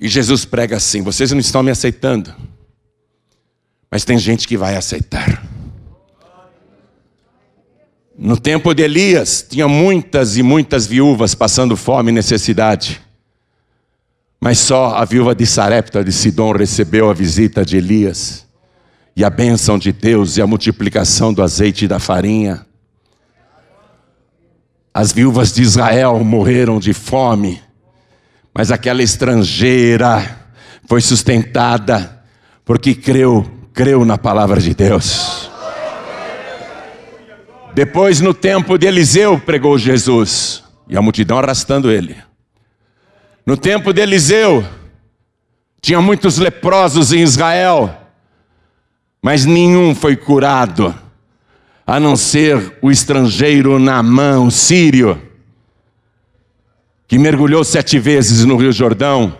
E Jesus prega assim: Vocês não estão me aceitando, mas tem gente que vai aceitar. No tempo de Elias, tinha muitas e muitas viúvas passando fome e necessidade. Mas só a viúva de Sarepta de Sidom recebeu a visita de Elias, e a bênção de Deus e a multiplicação do azeite e da farinha. As viúvas de Israel morreram de fome, mas aquela estrangeira foi sustentada porque creu, creu na palavra de Deus. Depois, no tempo de Eliseu, pregou Jesus, e a multidão arrastando ele. No tempo de Eliseu, tinha muitos leprosos em Israel, mas nenhum foi curado, a não ser o estrangeiro Naamã, o sírio, que mergulhou sete vezes no Rio Jordão.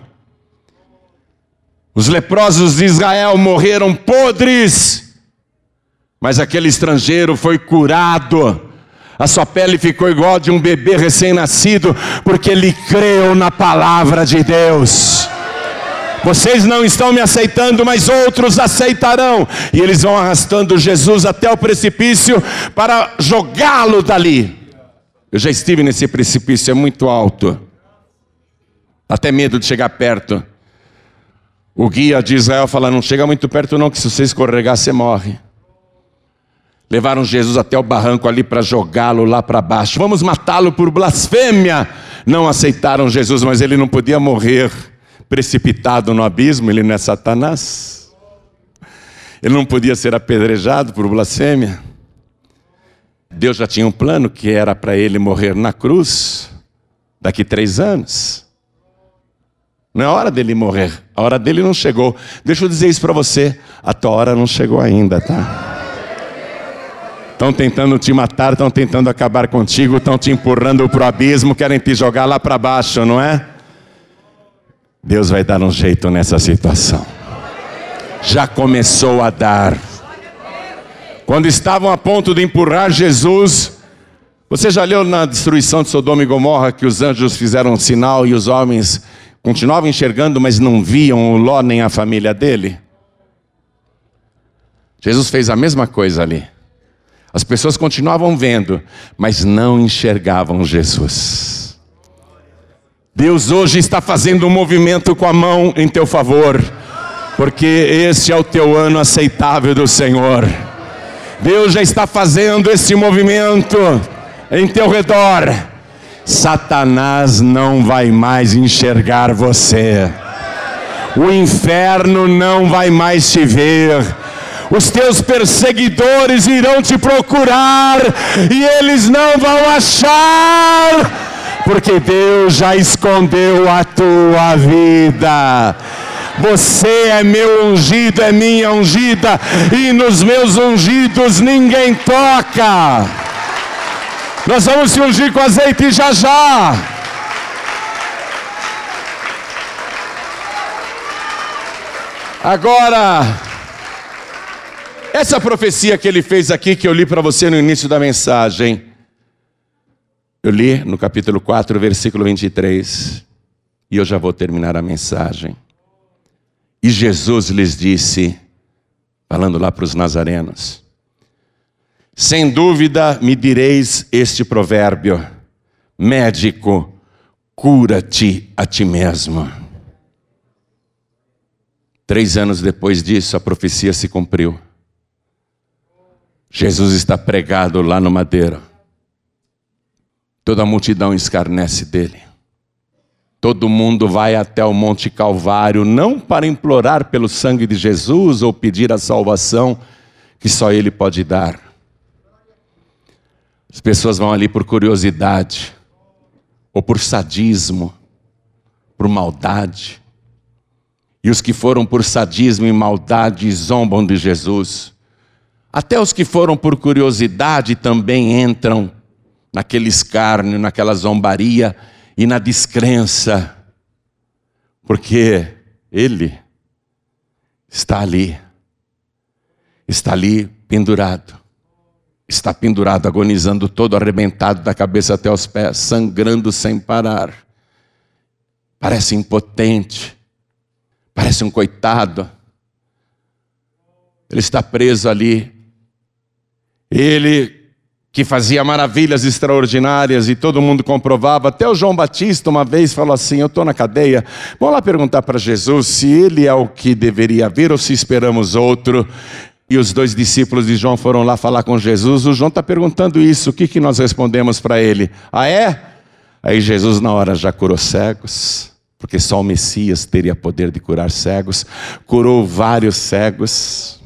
Os leprosos de Israel morreram podres, mas aquele estrangeiro foi curado a sua pele ficou igual de um bebê recém-nascido, porque ele creu na palavra de Deus. Vocês não estão me aceitando, mas outros aceitarão. E eles vão arrastando Jesus até o precipício para jogá-lo dali. Eu já estive nesse precipício, é muito alto. Até medo de chegar perto. O guia de Israel fala: Não chega muito perto, não, que se você escorregar, você morre. Levaram Jesus até o barranco ali para jogá-lo lá para baixo. Vamos matá-lo por blasfêmia. Não aceitaram Jesus, mas ele não podia morrer precipitado no abismo, ele não é Satanás. Ele não podia ser apedrejado por blasfêmia. Deus já tinha um plano que era para ele morrer na cruz daqui três anos. Não é hora dele morrer, a hora dele não chegou. Deixa eu dizer isso para você: a tua hora não chegou ainda, tá? Estão tentando te matar, estão tentando acabar contigo, estão te empurrando para o abismo, querem te jogar lá para baixo, não é? Deus vai dar um jeito nessa situação. Já começou a dar. Quando estavam a ponto de empurrar Jesus, você já leu na destruição de Sodoma e Gomorra que os anjos fizeram um sinal e os homens continuavam enxergando, mas não viam o Ló nem a família dele? Jesus fez a mesma coisa ali. As pessoas continuavam vendo, mas não enxergavam Jesus. Deus hoje está fazendo um movimento com a mão em teu favor, porque este é o teu ano aceitável do Senhor. Deus já está fazendo esse movimento em teu redor. Satanás não vai mais enxergar você. O inferno não vai mais te ver os teus perseguidores irão te procurar e eles não vão achar, porque Deus já escondeu a tua vida. Você é meu ungido, é minha ungida, e nos meus ungidos ninguém toca. Nós vamos se ungir com azeite já já. Agora, essa profecia que ele fez aqui, que eu li para você no início da mensagem, eu li no capítulo 4, versículo 23, e eu já vou terminar a mensagem. E Jesus lhes disse, falando lá para os nazarenos: Sem dúvida me direis este provérbio: médico, cura-te a ti mesmo. Três anos depois disso, a profecia se cumpriu. Jesus está pregado lá no madeiro. Toda a multidão escarnece dele. Todo mundo vai até o Monte Calvário, não para implorar pelo sangue de Jesus ou pedir a salvação que só Ele pode dar. As pessoas vão ali por curiosidade, ou por sadismo, por maldade. E os que foram por sadismo e maldade zombam de Jesus. Até os que foram por curiosidade também entram naquele escárnio, naquela zombaria e na descrença, porque Ele está ali, está ali pendurado, está pendurado, agonizando todo arrebentado da cabeça até os pés, sangrando sem parar. Parece impotente, parece um coitado. Ele está preso ali, ele que fazia maravilhas extraordinárias e todo mundo comprovava. Até o João Batista uma vez falou assim: Eu estou na cadeia. Vamos lá perguntar para Jesus se ele é o que deveria vir ou se esperamos outro. E os dois discípulos de João foram lá falar com Jesus. O João está perguntando isso. O que, que nós respondemos para ele? Ah, é? Aí Jesus, na hora, já curou cegos, porque só o Messias teria poder de curar cegos. Curou vários cegos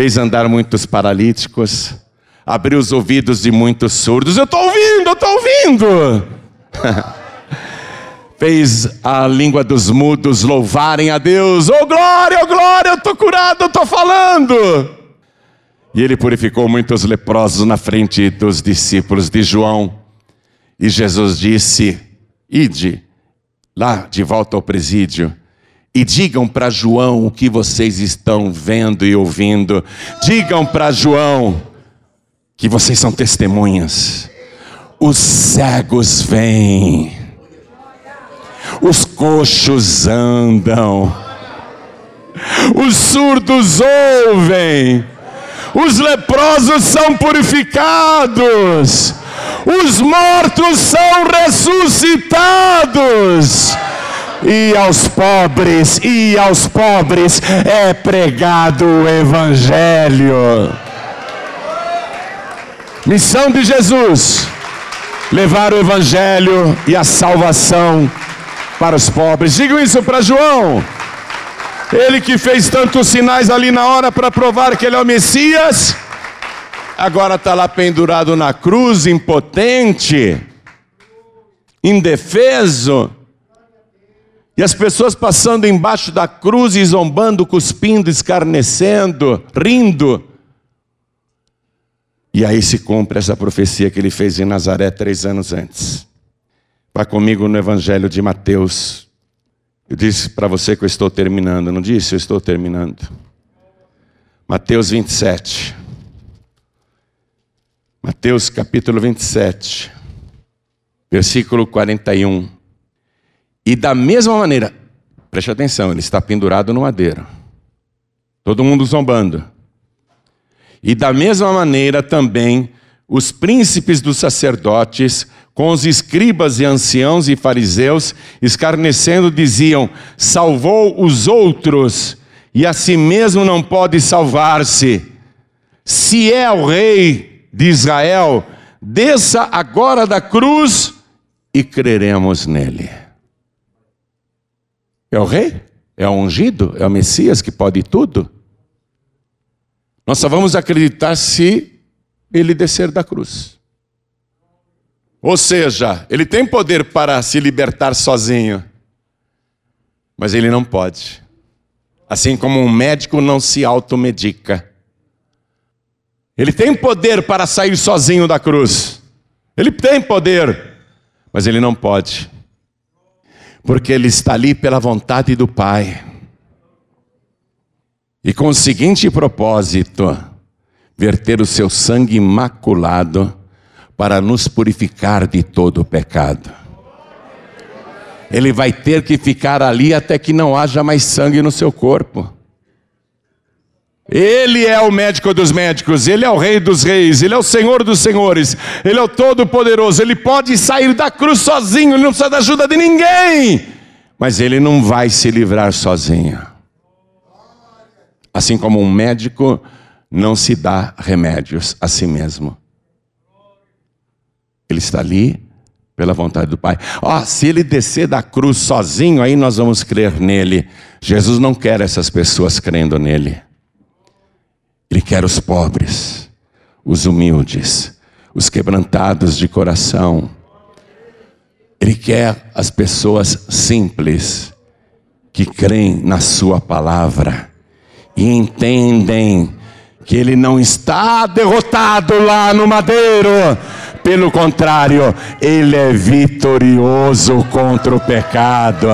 fez andar muitos paralíticos, abriu os ouvidos de muitos surdos. Eu estou ouvindo, eu estou ouvindo. fez a língua dos mudos louvarem a Deus. Oh glória, oh glória, eu estou curado, eu estou falando. E ele purificou muitos leprosos na frente dos discípulos de João. E Jesus disse: Ide lá de volta ao presídio e digam para João o que vocês estão vendo e ouvindo. Digam para João que vocês são testemunhas. Os cegos vêm os coxos andam, os surdos ouvem, os leprosos são purificados, os mortos são ressuscitados. E aos pobres, e aos pobres é pregado o Evangelho. Missão de Jesus: levar o Evangelho e a salvação para os pobres. Digam isso para João. Ele que fez tantos sinais ali na hora para provar que ele é o Messias, agora está lá pendurado na cruz, impotente, indefeso. E as pessoas passando embaixo da cruz e zombando, cuspindo, escarnecendo, rindo. E aí se cumpre essa profecia que ele fez em Nazaré três anos antes. Vá comigo no Evangelho de Mateus. Eu disse para você que eu estou terminando, não disse? Eu estou terminando. Mateus 27. Mateus capítulo 27, versículo 41. E da mesma maneira, preste atenção, ele está pendurado no madeiro. Todo mundo zombando. E da mesma maneira também os príncipes dos sacerdotes com os escribas e anciãos e fariseus, escarnecendo, diziam: Salvou os outros e a si mesmo não pode salvar-se. Se é o rei de Israel, desça agora da cruz e creremos nele. É o rei? É o ungido? É o Messias que pode tudo? Nós só vamos acreditar se ele descer da cruz. Ou seja, ele tem poder para se libertar sozinho, mas ele não pode. Assim como um médico não se automedica. Ele tem poder para sair sozinho da cruz. Ele tem poder, mas ele não pode. Porque ele está ali pela vontade do Pai. E com o seguinte propósito: verter o seu sangue imaculado para nos purificar de todo o pecado. Ele vai ter que ficar ali até que não haja mais sangue no seu corpo. Ele é o médico dos médicos, ele é o rei dos reis, ele é o senhor dos senhores, ele é o todo-poderoso, ele pode sair da cruz sozinho, ele não precisa da ajuda de ninguém, mas ele não vai se livrar sozinho. Assim como um médico não se dá remédios a si mesmo. Ele está ali pela vontade do Pai. Ó, oh, se ele descer da cruz sozinho, aí nós vamos crer nele. Jesus não quer essas pessoas crendo nele. Ele quer os pobres, os humildes, os quebrantados de coração. Ele quer as pessoas simples que creem na Sua palavra e entendem que Ele não está derrotado lá no madeiro, pelo contrário, ele é vitorioso contra o pecado.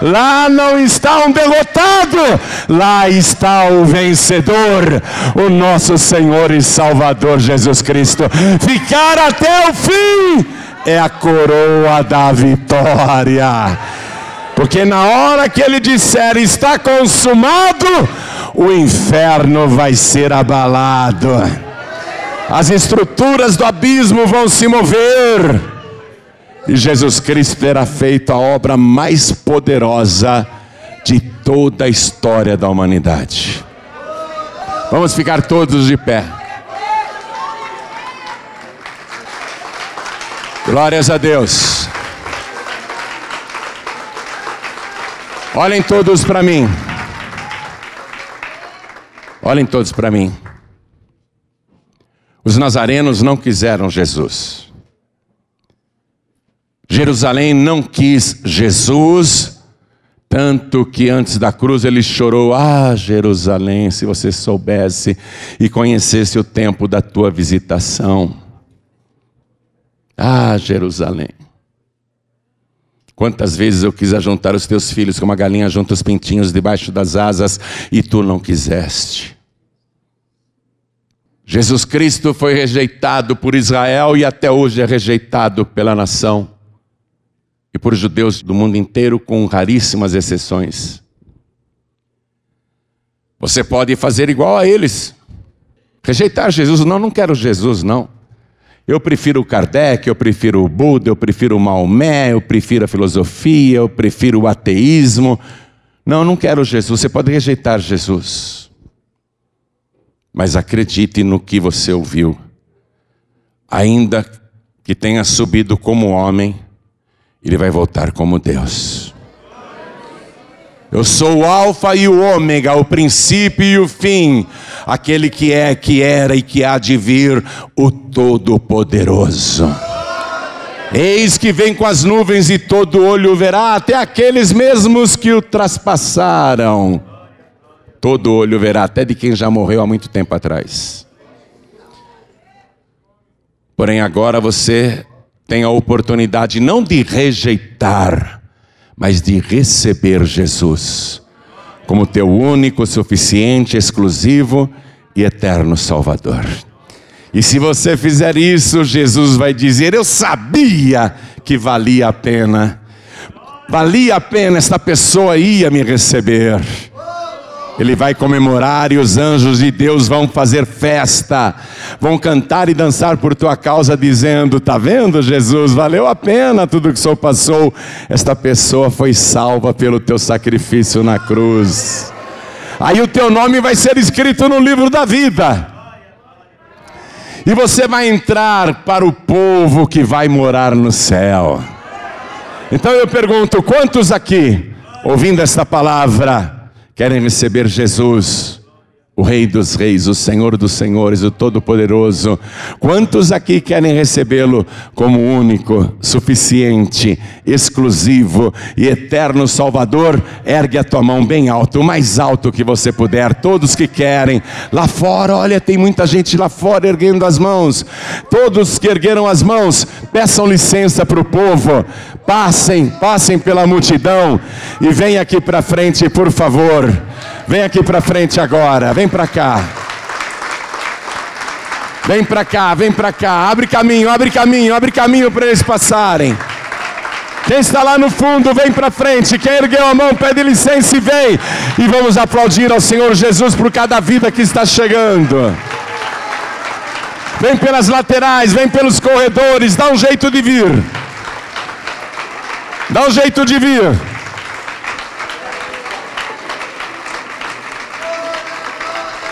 Lá não está um derrotado, lá está o vencedor, o nosso Senhor e Salvador Jesus Cristo. Ficar até o fim é a coroa da vitória. Porque na hora que ele disser está consumado, o inferno vai ser abalado as estruturas do abismo vão se mover, Jesus Cristo terá feito a obra mais poderosa de toda a história da humanidade. Vamos ficar todos de pé. Glórias a Deus. Olhem todos para mim. Olhem todos para mim. Os nazarenos não quiseram Jesus. Jerusalém não quis Jesus, tanto que antes da cruz ele chorou: Ah, Jerusalém, se você soubesse e conhecesse o tempo da tua visitação. Ah, Jerusalém. Quantas vezes eu quis ajuntar os teus filhos como a galinha junta os pintinhos debaixo das asas e tu não quiseste. Jesus Cristo foi rejeitado por Israel e até hoje é rejeitado pela nação e por judeus do mundo inteiro, com raríssimas exceções. Você pode fazer igual a eles, rejeitar Jesus. Não, não quero Jesus, não. Eu prefiro o Kardec, eu prefiro o Buda, eu prefiro o Maomé, eu prefiro a filosofia, eu prefiro o ateísmo. Não, não quero Jesus. Você pode rejeitar Jesus. Mas acredite no que você ouviu. Ainda que tenha subido como homem, ele vai voltar como Deus. Eu sou o Alfa e o Ômega, o princípio e o fim, aquele que é, que era e que há de vir, o Todo-Poderoso. Eis que vem com as nuvens e todo olho verá, até aqueles mesmos que o traspassaram. Todo olho verá, até de quem já morreu há muito tempo atrás. Porém, agora você tem a oportunidade não de rejeitar, mas de receber Jesus como teu único, suficiente, exclusivo e eterno Salvador. E se você fizer isso, Jesus vai dizer: Eu sabia que valia a pena, valia a pena, esta pessoa ia me receber. Ele vai comemorar e os anjos de Deus vão fazer festa, vão cantar e dançar por tua causa, dizendo: Tá vendo, Jesus? Valeu a pena tudo que o Senhor passou. Esta pessoa foi salva pelo teu sacrifício na cruz. Aí o teu nome vai ser escrito no livro da vida. E você vai entrar para o povo que vai morar no céu. Então eu pergunto: quantos aqui, ouvindo esta palavra, querem receber Jesus? O Rei dos Reis, o Senhor dos Senhores, o Todo-Poderoso. Quantos aqui querem recebê-lo como único, suficiente, exclusivo e eterno Salvador? Ergue a tua mão bem alto, o mais alto que você puder. Todos que querem, lá fora, olha, tem muita gente lá fora erguendo as mãos. Todos que ergueram as mãos, peçam licença para o povo. Passem, passem pela multidão e venham aqui para frente, por favor. Vem aqui para frente agora, vem para cá. Vem para cá, vem para cá. Abre caminho, abre caminho, abre caminho para eles passarem. Quem está lá no fundo, vem para frente. Quem ergueu a mão, pede licença e vem. E vamos aplaudir ao Senhor Jesus por cada vida que está chegando. Vem pelas laterais, vem pelos corredores, dá um jeito de vir. Dá um jeito de vir.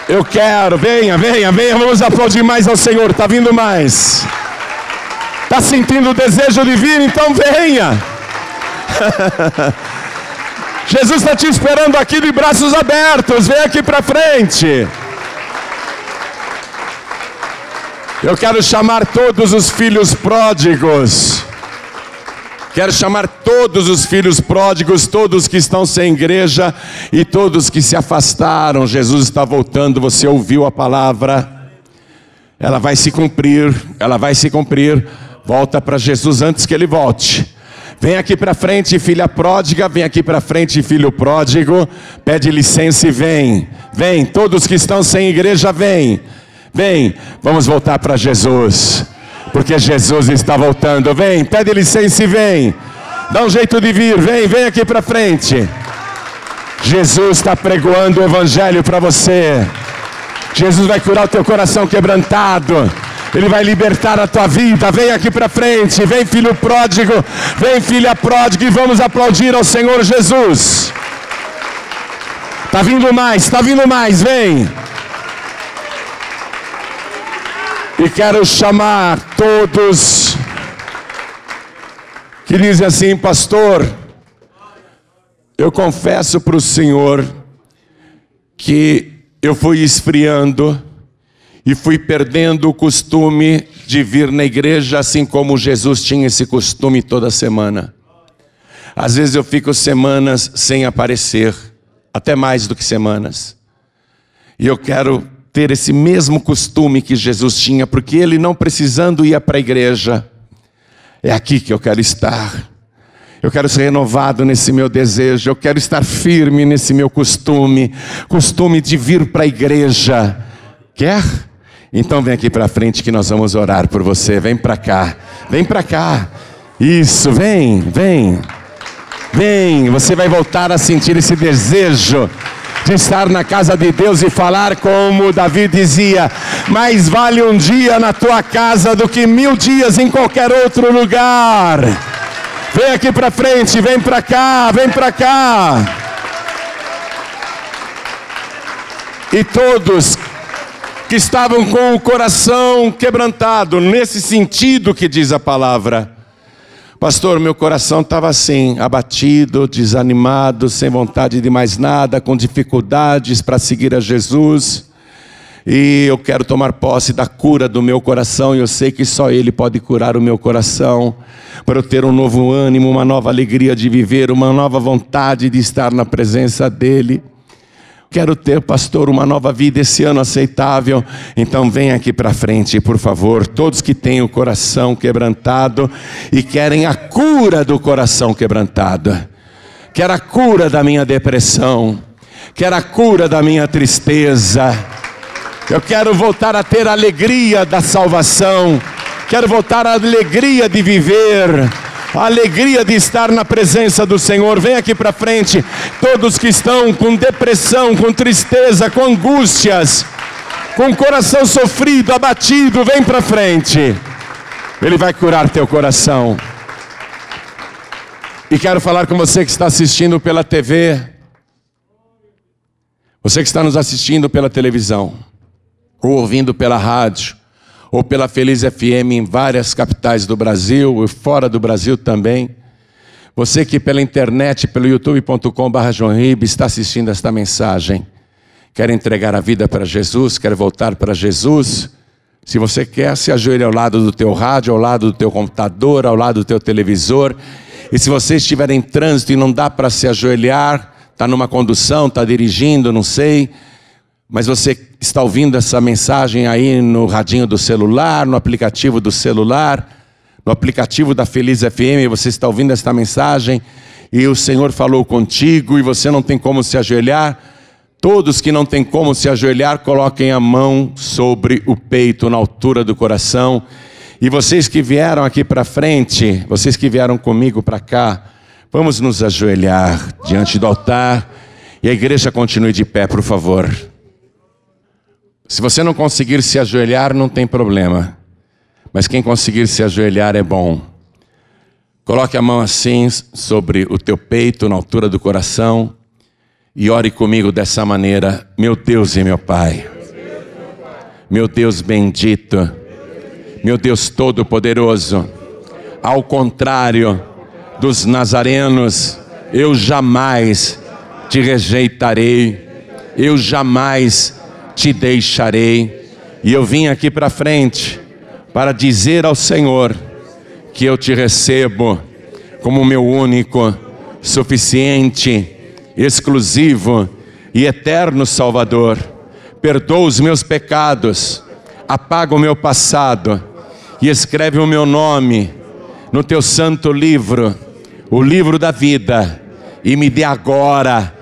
Eu quero, venha, venha, venha, vamos aplaudir mais ao Senhor, está vindo mais. Está sentindo o desejo de vir? Então venha. Jesus está te esperando aqui de braços abertos, vem aqui para frente. Eu quero chamar todos os filhos pródigos Quero chamar todos os filhos pródigos, todos que estão sem igreja e todos que se afastaram. Jesus está voltando, você ouviu a palavra, ela vai se cumprir, ela vai se cumprir. Volta para Jesus antes que ele volte. Vem aqui para frente, filha pródiga, vem aqui para frente, filho pródigo. Pede licença e vem. Vem, todos que estão sem igreja, vem. Vem, vamos voltar para Jesus porque Jesus está voltando. Vem, pede licença e vem. Dá um jeito de vir, vem, vem aqui para frente. Jesus está pregoando o Evangelho para você. Jesus vai curar o teu coração quebrantado. Ele vai libertar a tua vida. Vem aqui para frente. Vem, filho pródigo. Vem, filha pródiga. E vamos aplaudir ao Senhor Jesus. Está vindo mais, está vindo mais. Vem. E quero chamar todos que dizem assim, pastor, eu confesso para o Senhor que eu fui esfriando e fui perdendo o costume de vir na igreja, assim como Jesus tinha esse costume toda semana. Às vezes eu fico semanas sem aparecer, até mais do que semanas. E eu quero ter esse mesmo costume que Jesus tinha, porque ele não precisando ir para a igreja, é aqui que eu quero estar. Eu quero ser renovado nesse meu desejo, eu quero estar firme nesse meu costume, costume de vir para a igreja. Quer? Então vem aqui para frente que nós vamos orar por você. Vem para cá, vem para cá. Isso, vem, vem, vem. Você vai voltar a sentir esse desejo de estar na casa de Deus e falar como Davi dizia: mais vale um dia na tua casa do que mil dias em qualquer outro lugar. Vem aqui para frente, vem para cá, vem para cá. E todos que estavam com o coração quebrantado, nesse sentido que diz a palavra. Pastor, meu coração estava assim, abatido, desanimado, sem vontade de mais nada, com dificuldades para seguir a Jesus e eu quero tomar posse da cura do meu coração, e eu sei que só Ele pode curar o meu coração, para eu ter um novo ânimo, uma nova alegria de viver, uma nova vontade de estar na presença dEle. Quero ter, pastor, uma nova vida esse ano aceitável. Então vem aqui para frente, por favor. Todos que têm o coração quebrantado e querem a cura do coração quebrantado. Quero a cura da minha depressão. Quero a cura da minha tristeza eu quero voltar a ter a alegria da salvação. Quero voltar à alegria de viver. A alegria de estar na presença do Senhor. Vem aqui para frente. Todos que estão com depressão, com tristeza, com angústias, com coração sofrido, abatido, vem para frente. Ele vai curar teu coração. E quero falar com você que está assistindo pela TV. Você que está nos assistindo pela televisão ou ouvindo pela rádio, ou pela Feliz FM em várias capitais do Brasil e fora do Brasil também. Você que pela internet, pelo youtube.com.br está assistindo esta mensagem, quer entregar a vida para Jesus, quer voltar para Jesus, se você quer, se ajoelhe ao lado do teu rádio, ao lado do teu computador, ao lado do teu televisor. E se você estiver em trânsito e não dá para se ajoelhar, está numa condução, está dirigindo, não sei, mas você está ouvindo essa mensagem aí no radinho do celular, no aplicativo do celular, no aplicativo da Feliz FM, você está ouvindo esta mensagem e o Senhor falou contigo e você não tem como se ajoelhar. Todos que não têm como se ajoelhar, coloquem a mão sobre o peito, na altura do coração. E vocês que vieram aqui para frente, vocês que vieram comigo para cá, vamos nos ajoelhar diante do altar e a igreja continue de pé, por favor. Se você não conseguir se ajoelhar, não tem problema. Mas quem conseguir se ajoelhar é bom. Coloque a mão assim sobre o teu peito, na altura do coração, e ore comigo dessa maneira: Meu Deus e meu Pai, meu Deus bendito, meu Deus todo-poderoso, ao contrário dos nazarenos, eu jamais te rejeitarei, eu jamais te deixarei. E eu vim aqui para frente para dizer ao Senhor que eu te recebo como meu único, suficiente, exclusivo e eterno Salvador. Perdoa os meus pecados, apaga o meu passado e escreve o meu nome no teu santo livro, o livro da vida, e me dê agora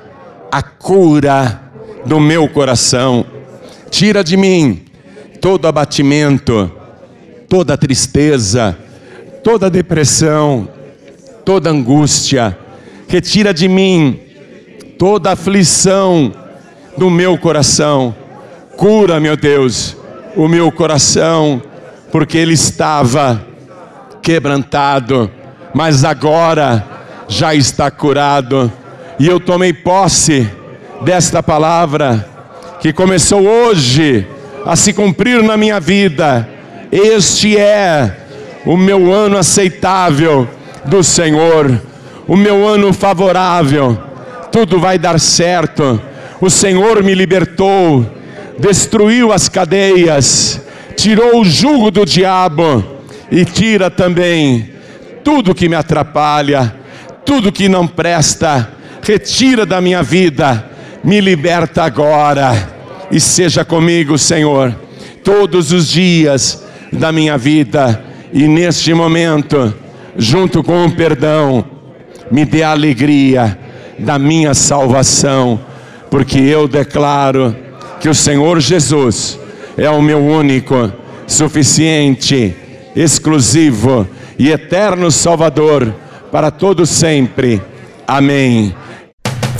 a cura do meu coração Tira de mim todo abatimento, toda tristeza, toda depressão, toda angústia. Retira de mim toda aflição do meu coração. Cura, meu Deus, o meu coração, porque ele estava quebrantado, mas agora já está curado. E eu tomei posse desta palavra que começou hoje a se cumprir na minha vida. Este é o meu ano aceitável do Senhor, o meu ano favorável. Tudo vai dar certo. O Senhor me libertou, destruiu as cadeias, tirou o jugo do diabo e tira também tudo que me atrapalha, tudo que não presta, retira da minha vida, me liberta agora e seja comigo, Senhor, todos os dias da minha vida e neste momento, junto com o perdão, me dê a alegria da minha salvação, porque eu declaro que o Senhor Jesus é o meu único, suficiente, exclusivo e eterno Salvador para todo sempre. Amém.